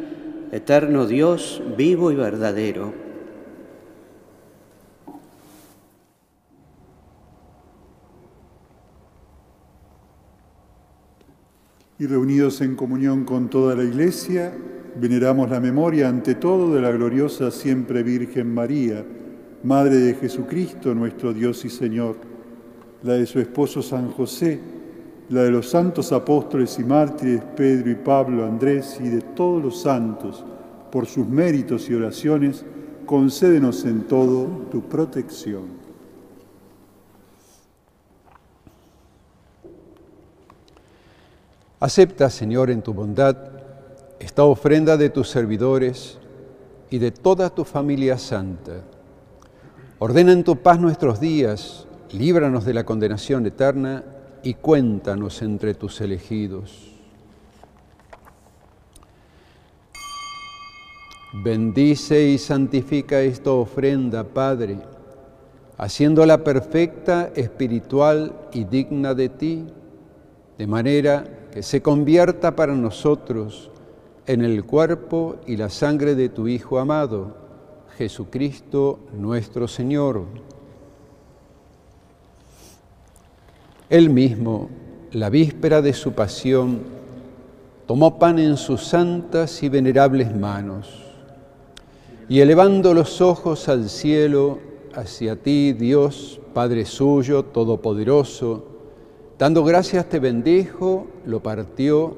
eterno Dios, vivo y verdadero. Y reunidos en comunión con toda la Iglesia, veneramos la memoria ante todo de la gloriosa siempre Virgen María, Madre de Jesucristo, nuestro Dios y Señor, la de su esposo San José, la de los santos apóstoles y mártires Pedro y Pablo, Andrés y de todos los santos, por sus méritos y oraciones, concédenos en todo tu protección. Acepta, Señor, en tu bondad esta ofrenda de tus servidores y de toda tu familia santa. Ordena en tu paz nuestros días, líbranos de la condenación eterna y cuéntanos entre tus elegidos. Bendice y santifica esta ofrenda, Padre, haciéndola perfecta, espiritual y digna de ti, de manera que se convierta para nosotros en el cuerpo y la sangre de tu Hijo amado, Jesucristo nuestro Señor. Él mismo, la víspera de su pasión, tomó pan en sus santas y venerables manos, y elevando los ojos al cielo, hacia ti, Dios, Padre suyo, Todopoderoso, dando gracias te bendijo, lo partió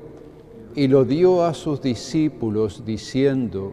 y lo dio a sus discípulos, diciendo,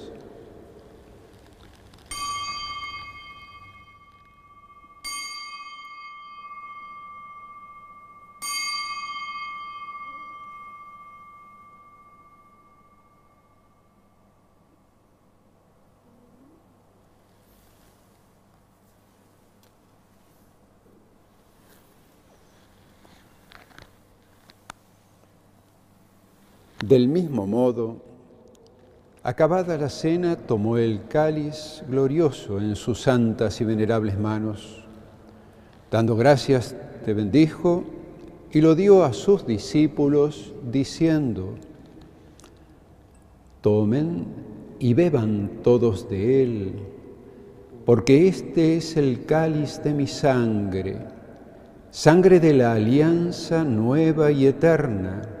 Del mismo modo, acabada la cena, tomó el cáliz glorioso en sus santas y venerables manos. Dando gracias, te bendijo y lo dio a sus discípulos, diciendo, tomen y beban todos de él, porque este es el cáliz de mi sangre, sangre de la alianza nueva y eterna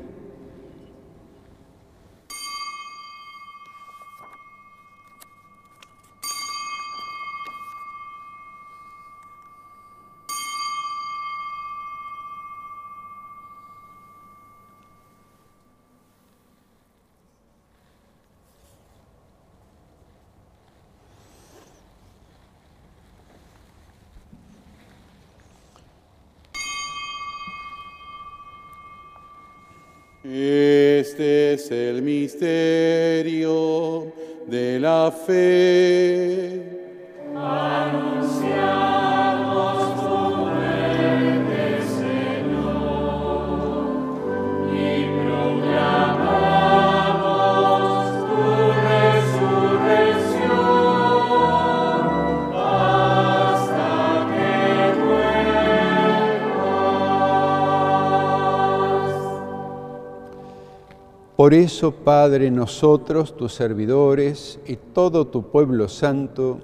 Por eso, Padre, nosotros, tus servidores y todo tu pueblo santo,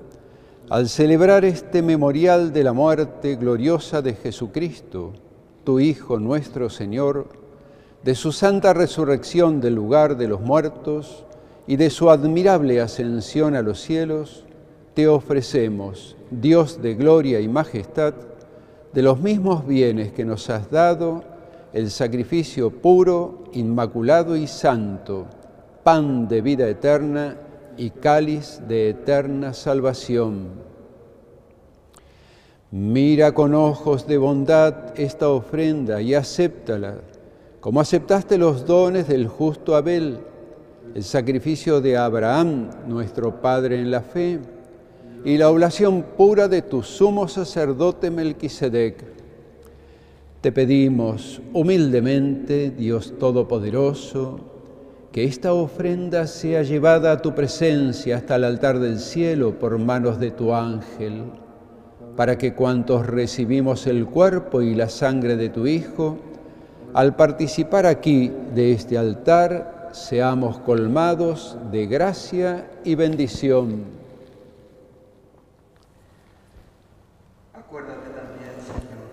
al celebrar este memorial de la muerte gloriosa de Jesucristo, tu Hijo nuestro Señor, de su santa resurrección del lugar de los muertos y de su admirable ascensión a los cielos, te ofrecemos, Dios de gloria y majestad, de los mismos bienes que nos has dado, el sacrificio puro, inmaculado y santo, pan de vida eterna y cáliz de eterna salvación. Mira con ojos de bondad esta ofrenda y acéptala, como aceptaste los dones del justo Abel, el sacrificio de Abraham, nuestro Padre en la fe, y la oblación pura de tu sumo sacerdote Melquisedec. Te pedimos humildemente, Dios Todopoderoso, que esta ofrenda sea llevada a tu presencia hasta el altar del cielo por manos de tu ángel, para que cuantos recibimos el cuerpo y la sangre de tu Hijo, al participar aquí de este altar, seamos colmados de gracia y bendición. Acuérdate también, Señor,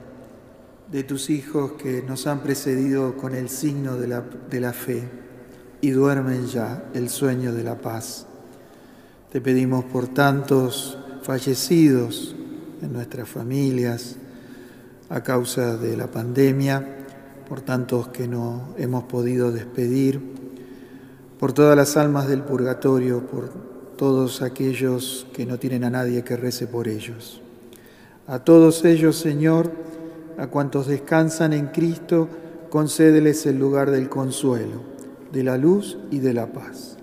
de tus hijos que nos han precedido con el signo de la, de la fe y duermen ya el sueño de la paz. Te pedimos por tantos fallecidos en nuestras familias a causa de la pandemia, por tantos que no hemos podido despedir, por todas las almas del purgatorio, por todos aquellos que no tienen a nadie que rece por ellos. A todos ellos, Señor, a cuantos descansan en Cristo, concédeles el lugar del consuelo, de la luz y de la paz.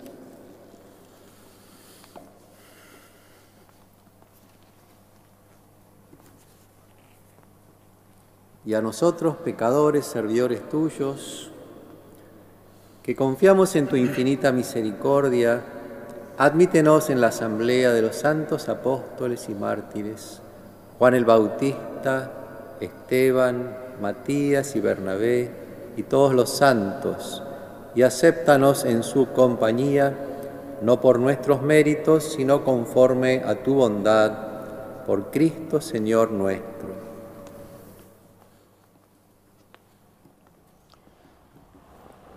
y a nosotros, pecadores, servidores tuyos, que confiamos en tu infinita misericordia, admítenos en la asamblea de los santos apóstoles y mártires, Juan el Bautista, Esteban, Matías y Bernabé, y todos los santos, y acéptanos en su compañía, no por nuestros méritos, sino conforme a tu bondad, por Cristo Señor nuestro.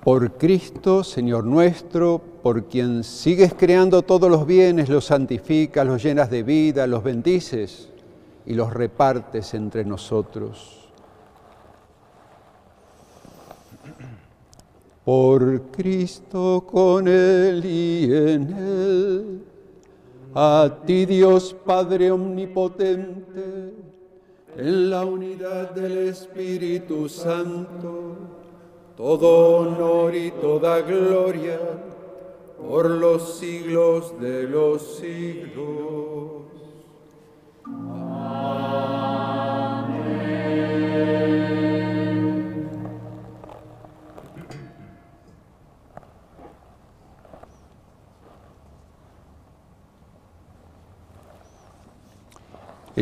Por Cristo, Señor nuestro, por quien sigues creando todos los bienes, los santificas, los llenas de vida, los bendices y los repartes entre nosotros. Por Cristo, con Él y en Él, a ti Dios Padre Omnipotente, en la unidad del Espíritu Santo, todo honor y toda gloria por los siglos de los siglos. El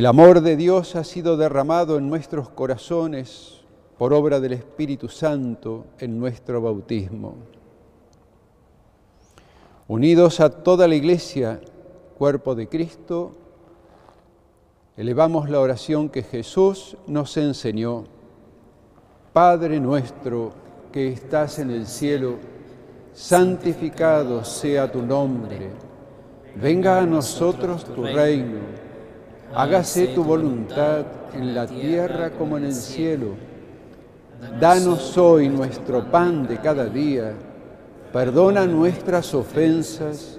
amor de Dios ha sido derramado en nuestros corazones por obra del Espíritu Santo en nuestro bautismo. Unidos a toda la Iglesia, cuerpo de Cristo, elevamos la oración que Jesús nos enseñó. Padre nuestro que estás en el cielo, santificado sea tu nombre. Venga a nosotros tu reino. Hágase tu voluntad en la tierra como en el cielo. Danos hoy nuestro pan de cada día. Perdona nuestras ofensas,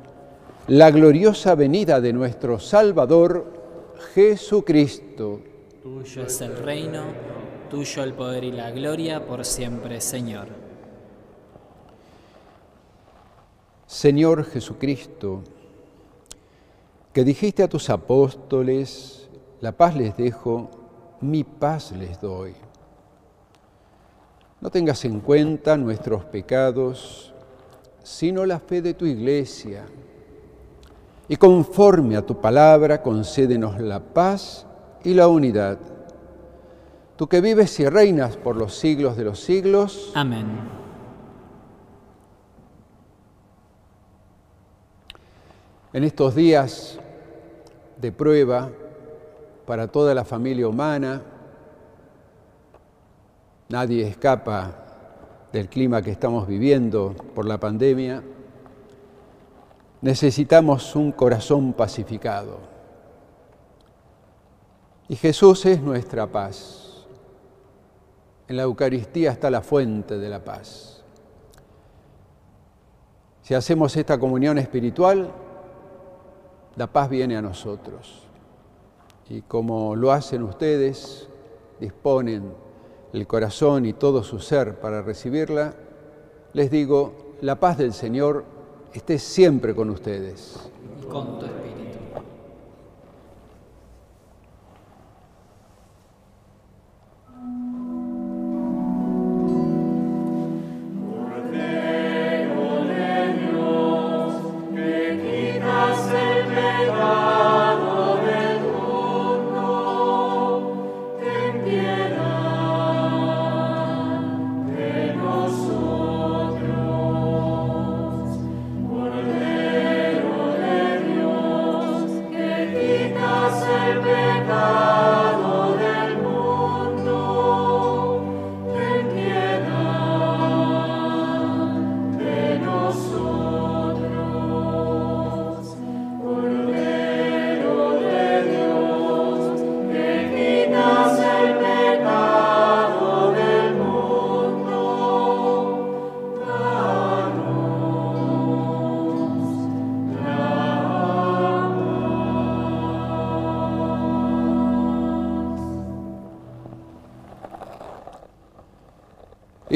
la gloriosa venida de nuestro Salvador Jesucristo. Tuyo es el reino, tuyo el poder y la gloria por siempre, Señor. Señor Jesucristo, que dijiste a tus apóstoles, la paz les dejo, mi paz les doy. No tengas en cuenta nuestros pecados, sino la fe de tu iglesia. Y conforme a tu palabra, concédenos la paz y la unidad. Tú que vives y reinas por los siglos de los siglos. Amén. En estos días de prueba para toda la familia humana, nadie escapa del clima que estamos viviendo por la pandemia, necesitamos un corazón pacificado. Y Jesús es nuestra paz. En la Eucaristía está la fuente de la paz. Si hacemos esta comunión espiritual, la paz viene a nosotros. Y como lo hacen ustedes, disponen el corazón y todo su ser para recibirla, Les digo, la paz del Señor esté siempre con ustedes. Y con tu espíritu.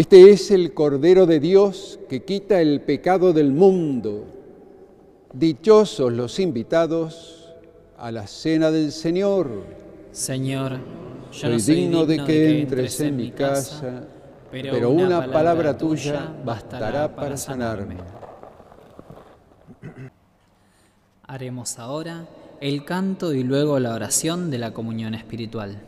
Este es el Cordero de Dios que quita el pecado del mundo. Dichosos los invitados a la cena del Señor. Señor, yo Soy no soy digno de que entres en mi casa, pero una palabra tuya bastará para sanarme. Haremos ahora el canto y luego la oración de la comunión espiritual.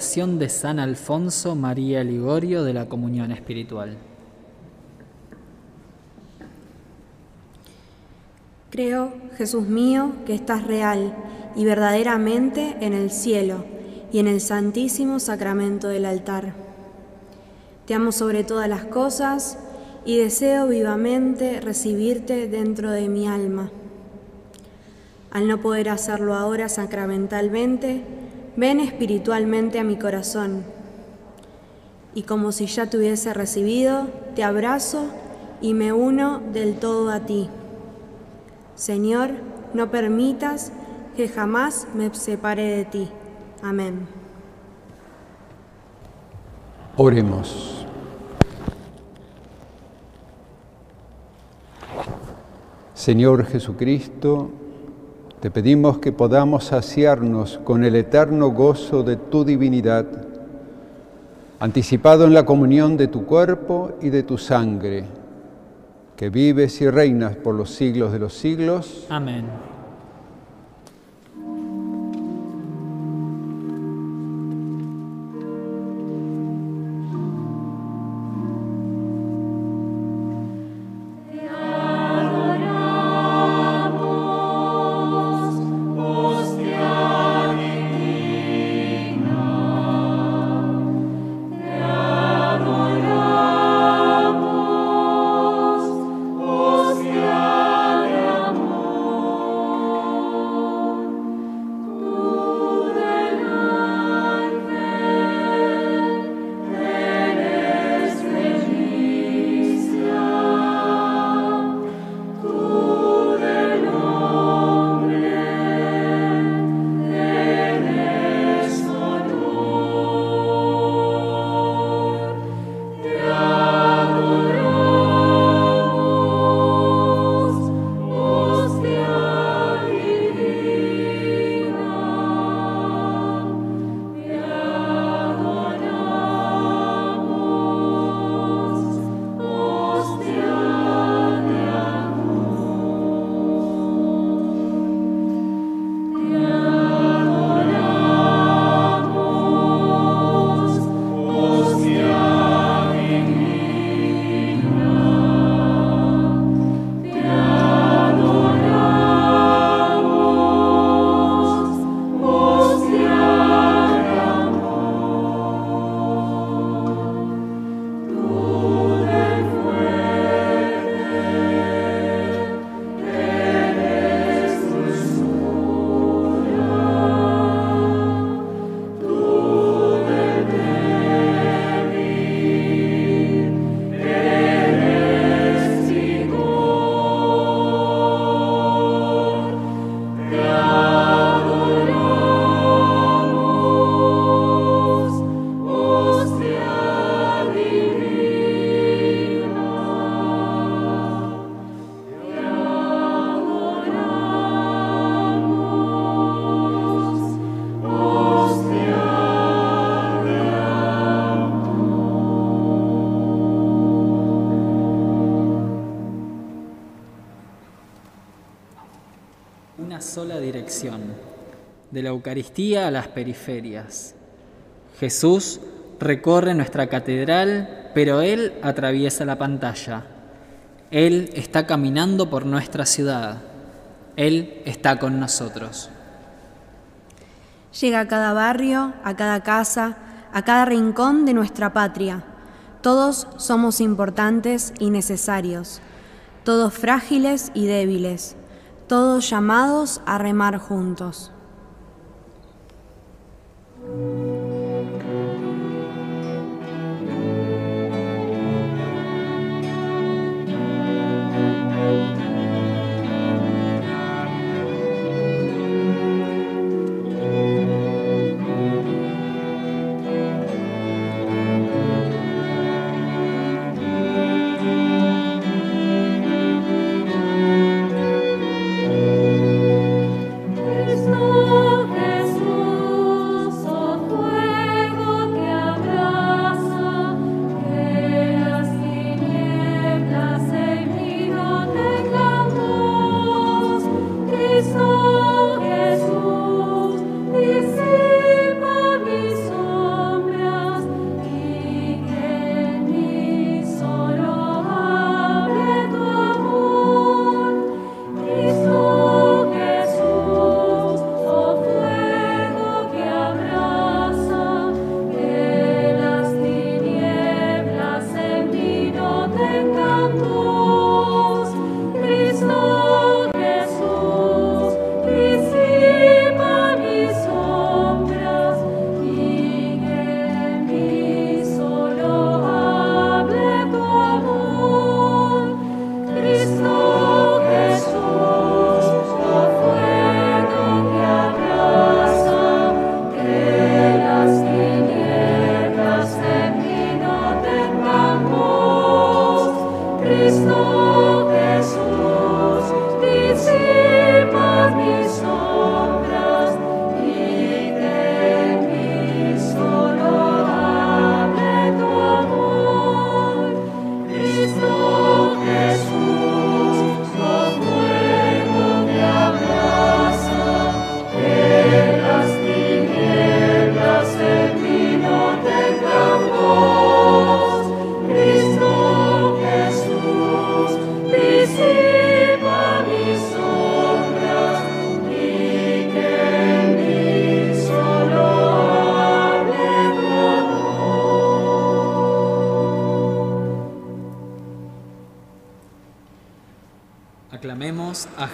De San Alfonso María Ligorio de la comunión espiritual. Creo, Jesús mío, que estás real y verdaderamente en el cielo y en el santísimo sacramento del altar. Te amo sobre todas las cosas y deseo vivamente recibirte dentro de mi alma. Al no poder hacerlo ahora sacramentalmente, Ven espiritualmente a mi corazón y como si ya te hubiese recibido, te abrazo y me uno del todo a ti. Señor, no permitas que jamás me separe de ti. Amén. Oremos. Señor Jesucristo, te pedimos que podamos saciarnos con el eterno gozo de tu divinidad, anticipado en la comunión de tu cuerpo y de tu sangre, que vives y reinas por los siglos de los siglos. Amén. La Eucaristía a las periferias. Jesús recorre nuestra catedral, pero Él atraviesa la pantalla. Él está caminando por nuestra ciudad. Él está con nosotros. Llega a cada barrio, a cada casa, a cada rincón de nuestra patria. Todos somos importantes y necesarios, todos frágiles y débiles, todos llamados a remar juntos.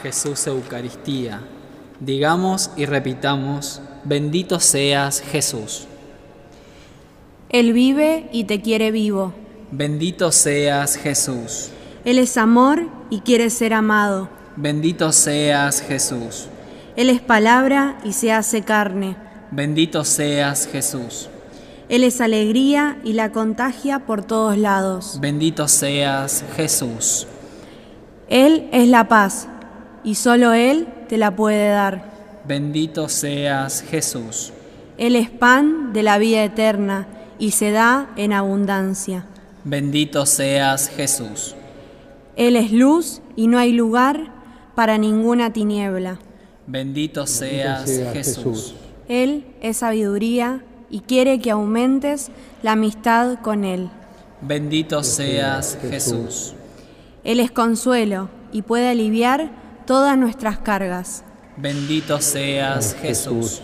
Jesús Eucaristía. Digamos y repitamos, bendito seas Jesús. Él vive y te quiere vivo. Bendito seas Jesús. Él es amor y quiere ser amado. Bendito seas Jesús. Él es palabra y se hace carne. Bendito seas Jesús. Él es alegría y la contagia por todos lados. Bendito seas Jesús. Él es la paz y solo Él te la puede dar. Bendito seas Jesús. Él es pan de la vida eterna y se da en abundancia. Bendito seas Jesús. Él es luz y no hay lugar para ninguna tiniebla. Bendito seas Jesús. Él es sabiduría y quiere que aumentes la amistad con Él. Bendito seas Jesús. Él es consuelo y puede aliviar todas nuestras cargas. Bendito seas Jesús.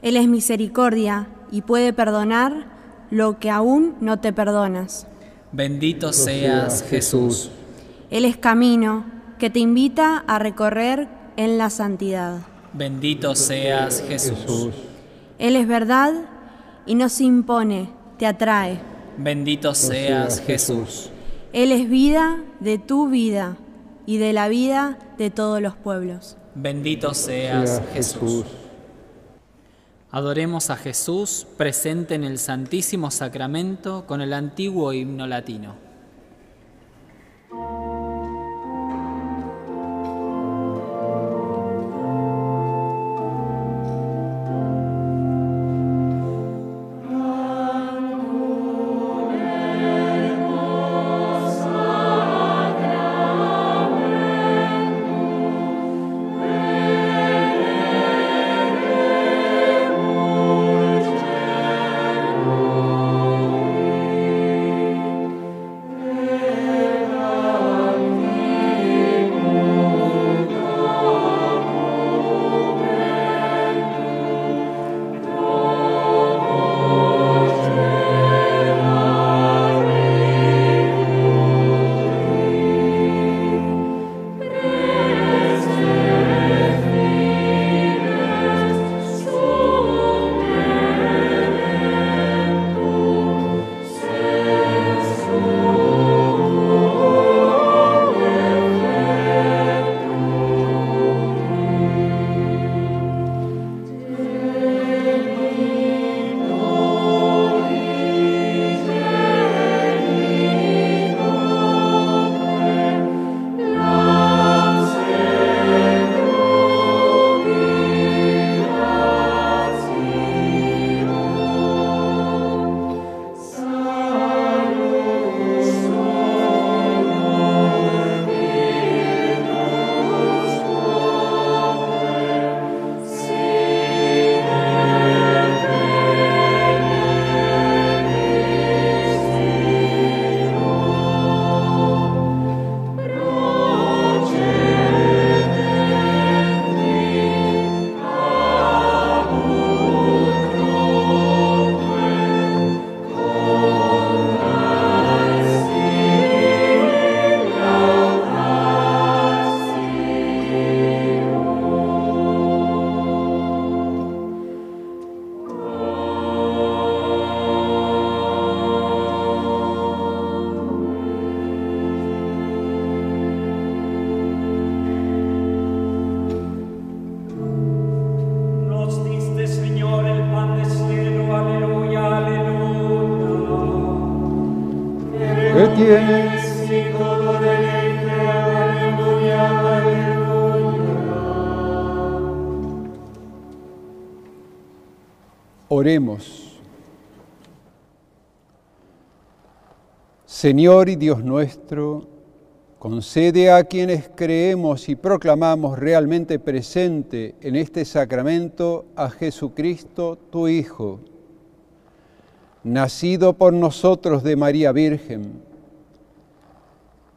Él es misericordia y puede perdonar lo que aún no te perdonas. Bendito seas Jesús. Él es camino que te invita a recorrer en la santidad. Bendito seas Jesús. Él es verdad y no se impone, te atrae. Bendito seas Jesús. Él es vida de tu vida y de la vida de todos los pueblos. Bendito seas Jesús. Adoremos a Jesús presente en el Santísimo Sacramento con el antiguo himno latino. Señor y Dios nuestro, concede a quienes creemos y proclamamos realmente presente en este sacramento a Jesucristo, tu Hijo, nacido por nosotros de María Virgen,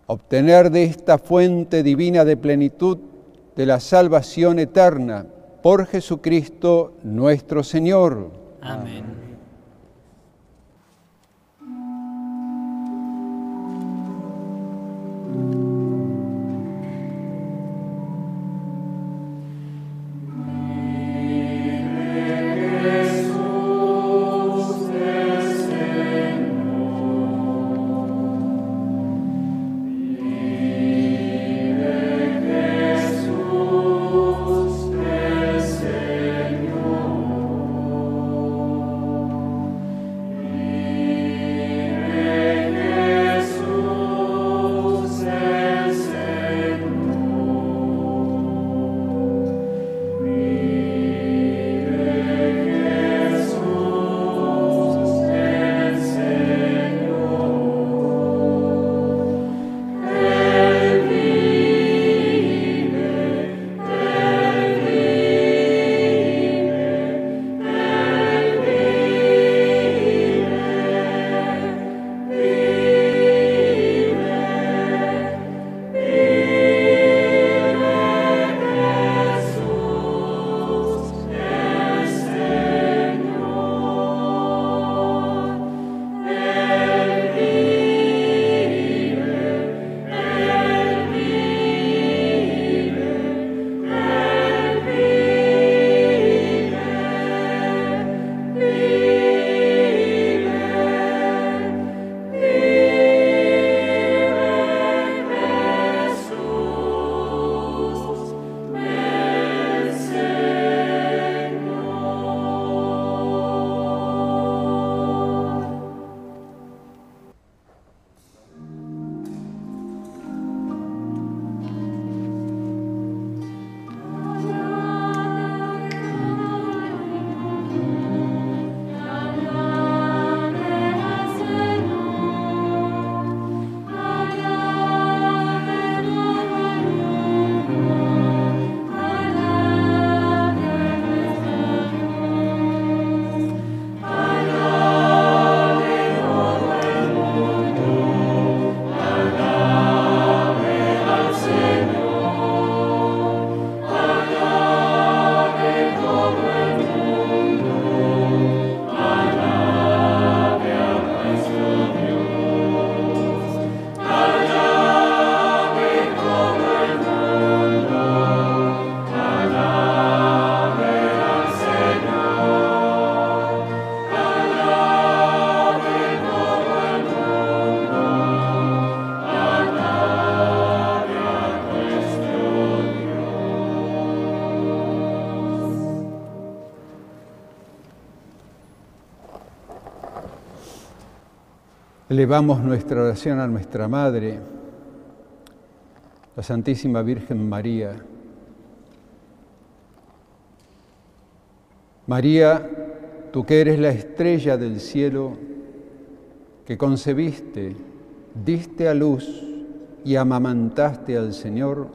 obtener de esta fuente divina de plenitud de la salvación eterna por Jesucristo nuestro Señor. Amén. Elevamos nuestra oración a nuestra Madre, la Santísima Virgen María. María, tú que eres la estrella del cielo, que concebiste, diste a luz y amamantaste al Señor,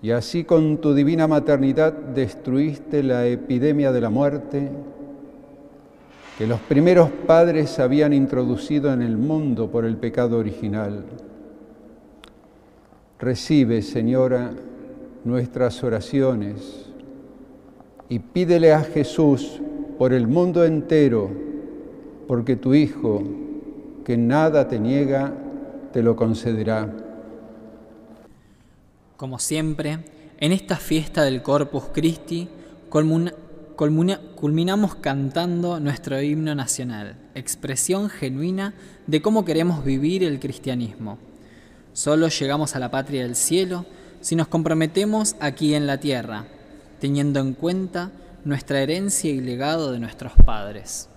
y así con tu divina maternidad destruiste la epidemia de la muerte que los primeros padres habían introducido en el mundo por el pecado original. Recibe, Señora, nuestras oraciones y pídele a Jesús por el mundo entero, porque tu Hijo, que nada te niega, te lo concederá. Como siempre, en esta fiesta del Corpus Christi, culminamos cantando nuestro himno nacional, expresión genuina de cómo queremos vivir el cristianismo. Solo llegamos a la patria del cielo si nos comprometemos aquí en la tierra, teniendo en cuenta nuestra herencia y legado de nuestros padres.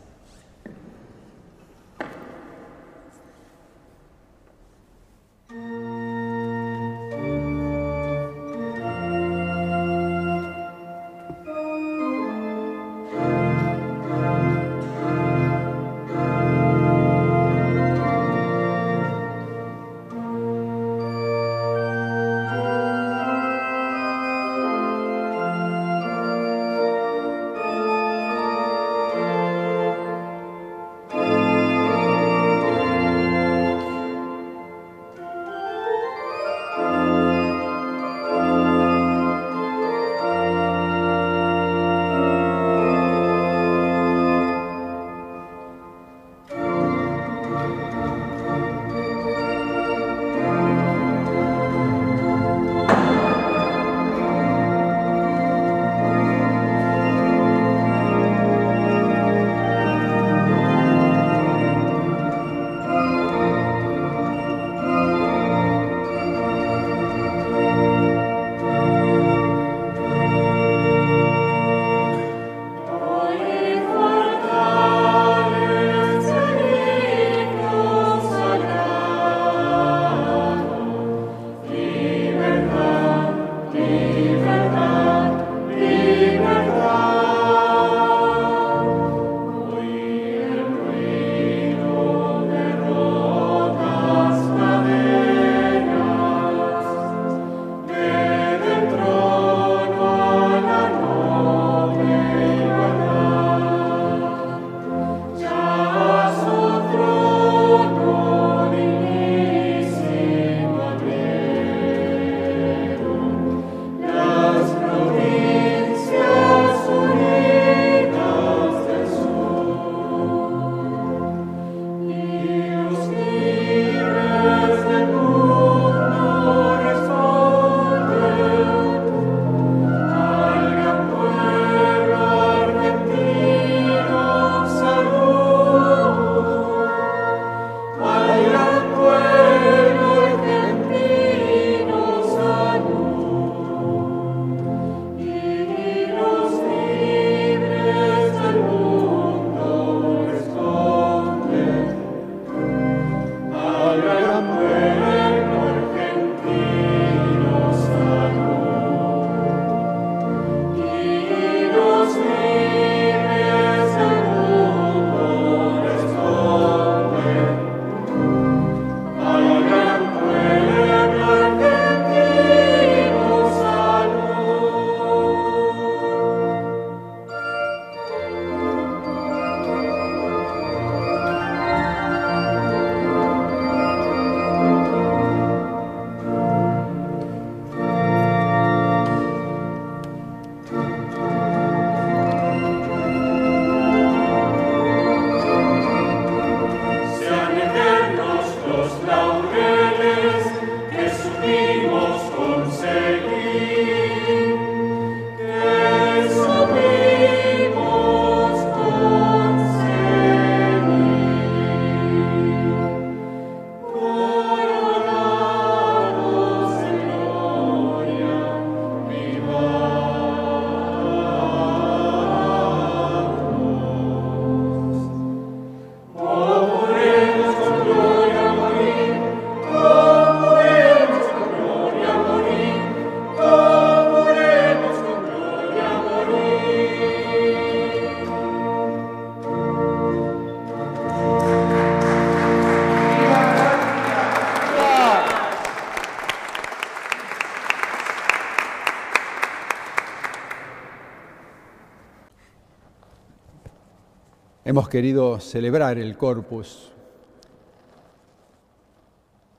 Querido celebrar el corpus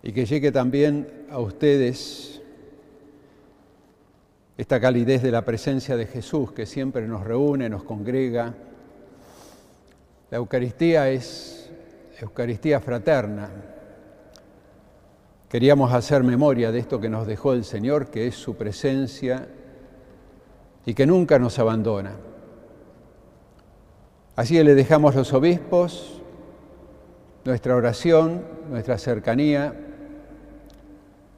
y que llegue también a ustedes esta calidez de la presencia de Jesús que siempre nos reúne, nos congrega. La Eucaristía es Eucaristía fraterna. Queríamos hacer memoria de esto que nos dejó el Señor, que es su presencia y que nunca nos abandona. Así le dejamos los obispos nuestra oración, nuestra cercanía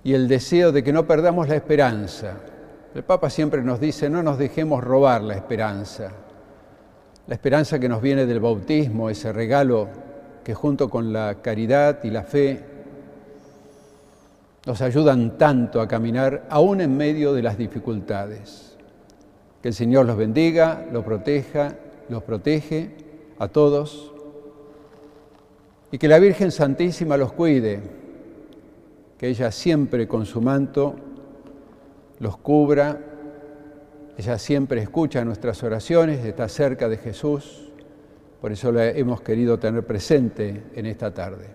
y el deseo de que no perdamos la esperanza. El Papa siempre nos dice, no nos dejemos robar la esperanza. La esperanza que nos viene del bautismo, ese regalo que junto con la caridad y la fe nos ayudan tanto a caminar aún en medio de las dificultades. Que el Señor los bendiga, los proteja, los protege a todos y que la Virgen Santísima los cuide, que ella siempre con su manto los cubra, ella siempre escucha nuestras oraciones, está cerca de Jesús, por eso la hemos querido tener presente en esta tarde.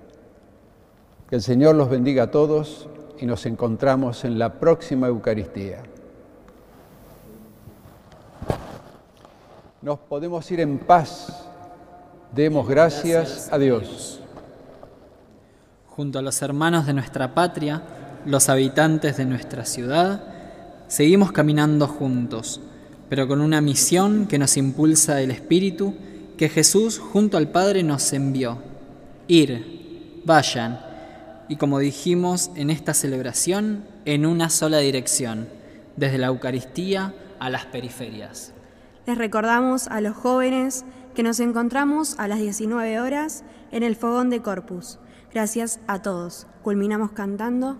Que el Señor los bendiga a todos y nos encontramos en la próxima Eucaristía. Nos podemos ir en paz. Demos gracias a Dios. Junto a los hermanos de nuestra patria, los habitantes de nuestra ciudad, seguimos caminando juntos, pero con una misión que nos impulsa el Espíritu que Jesús junto al Padre nos envió. Ir, vayan, y como dijimos en esta celebración, en una sola dirección, desde la Eucaristía a las periferias. Les recordamos a los jóvenes que nos encontramos a las 19 horas en el Fogón de Corpus. Gracias a todos. Culminamos cantando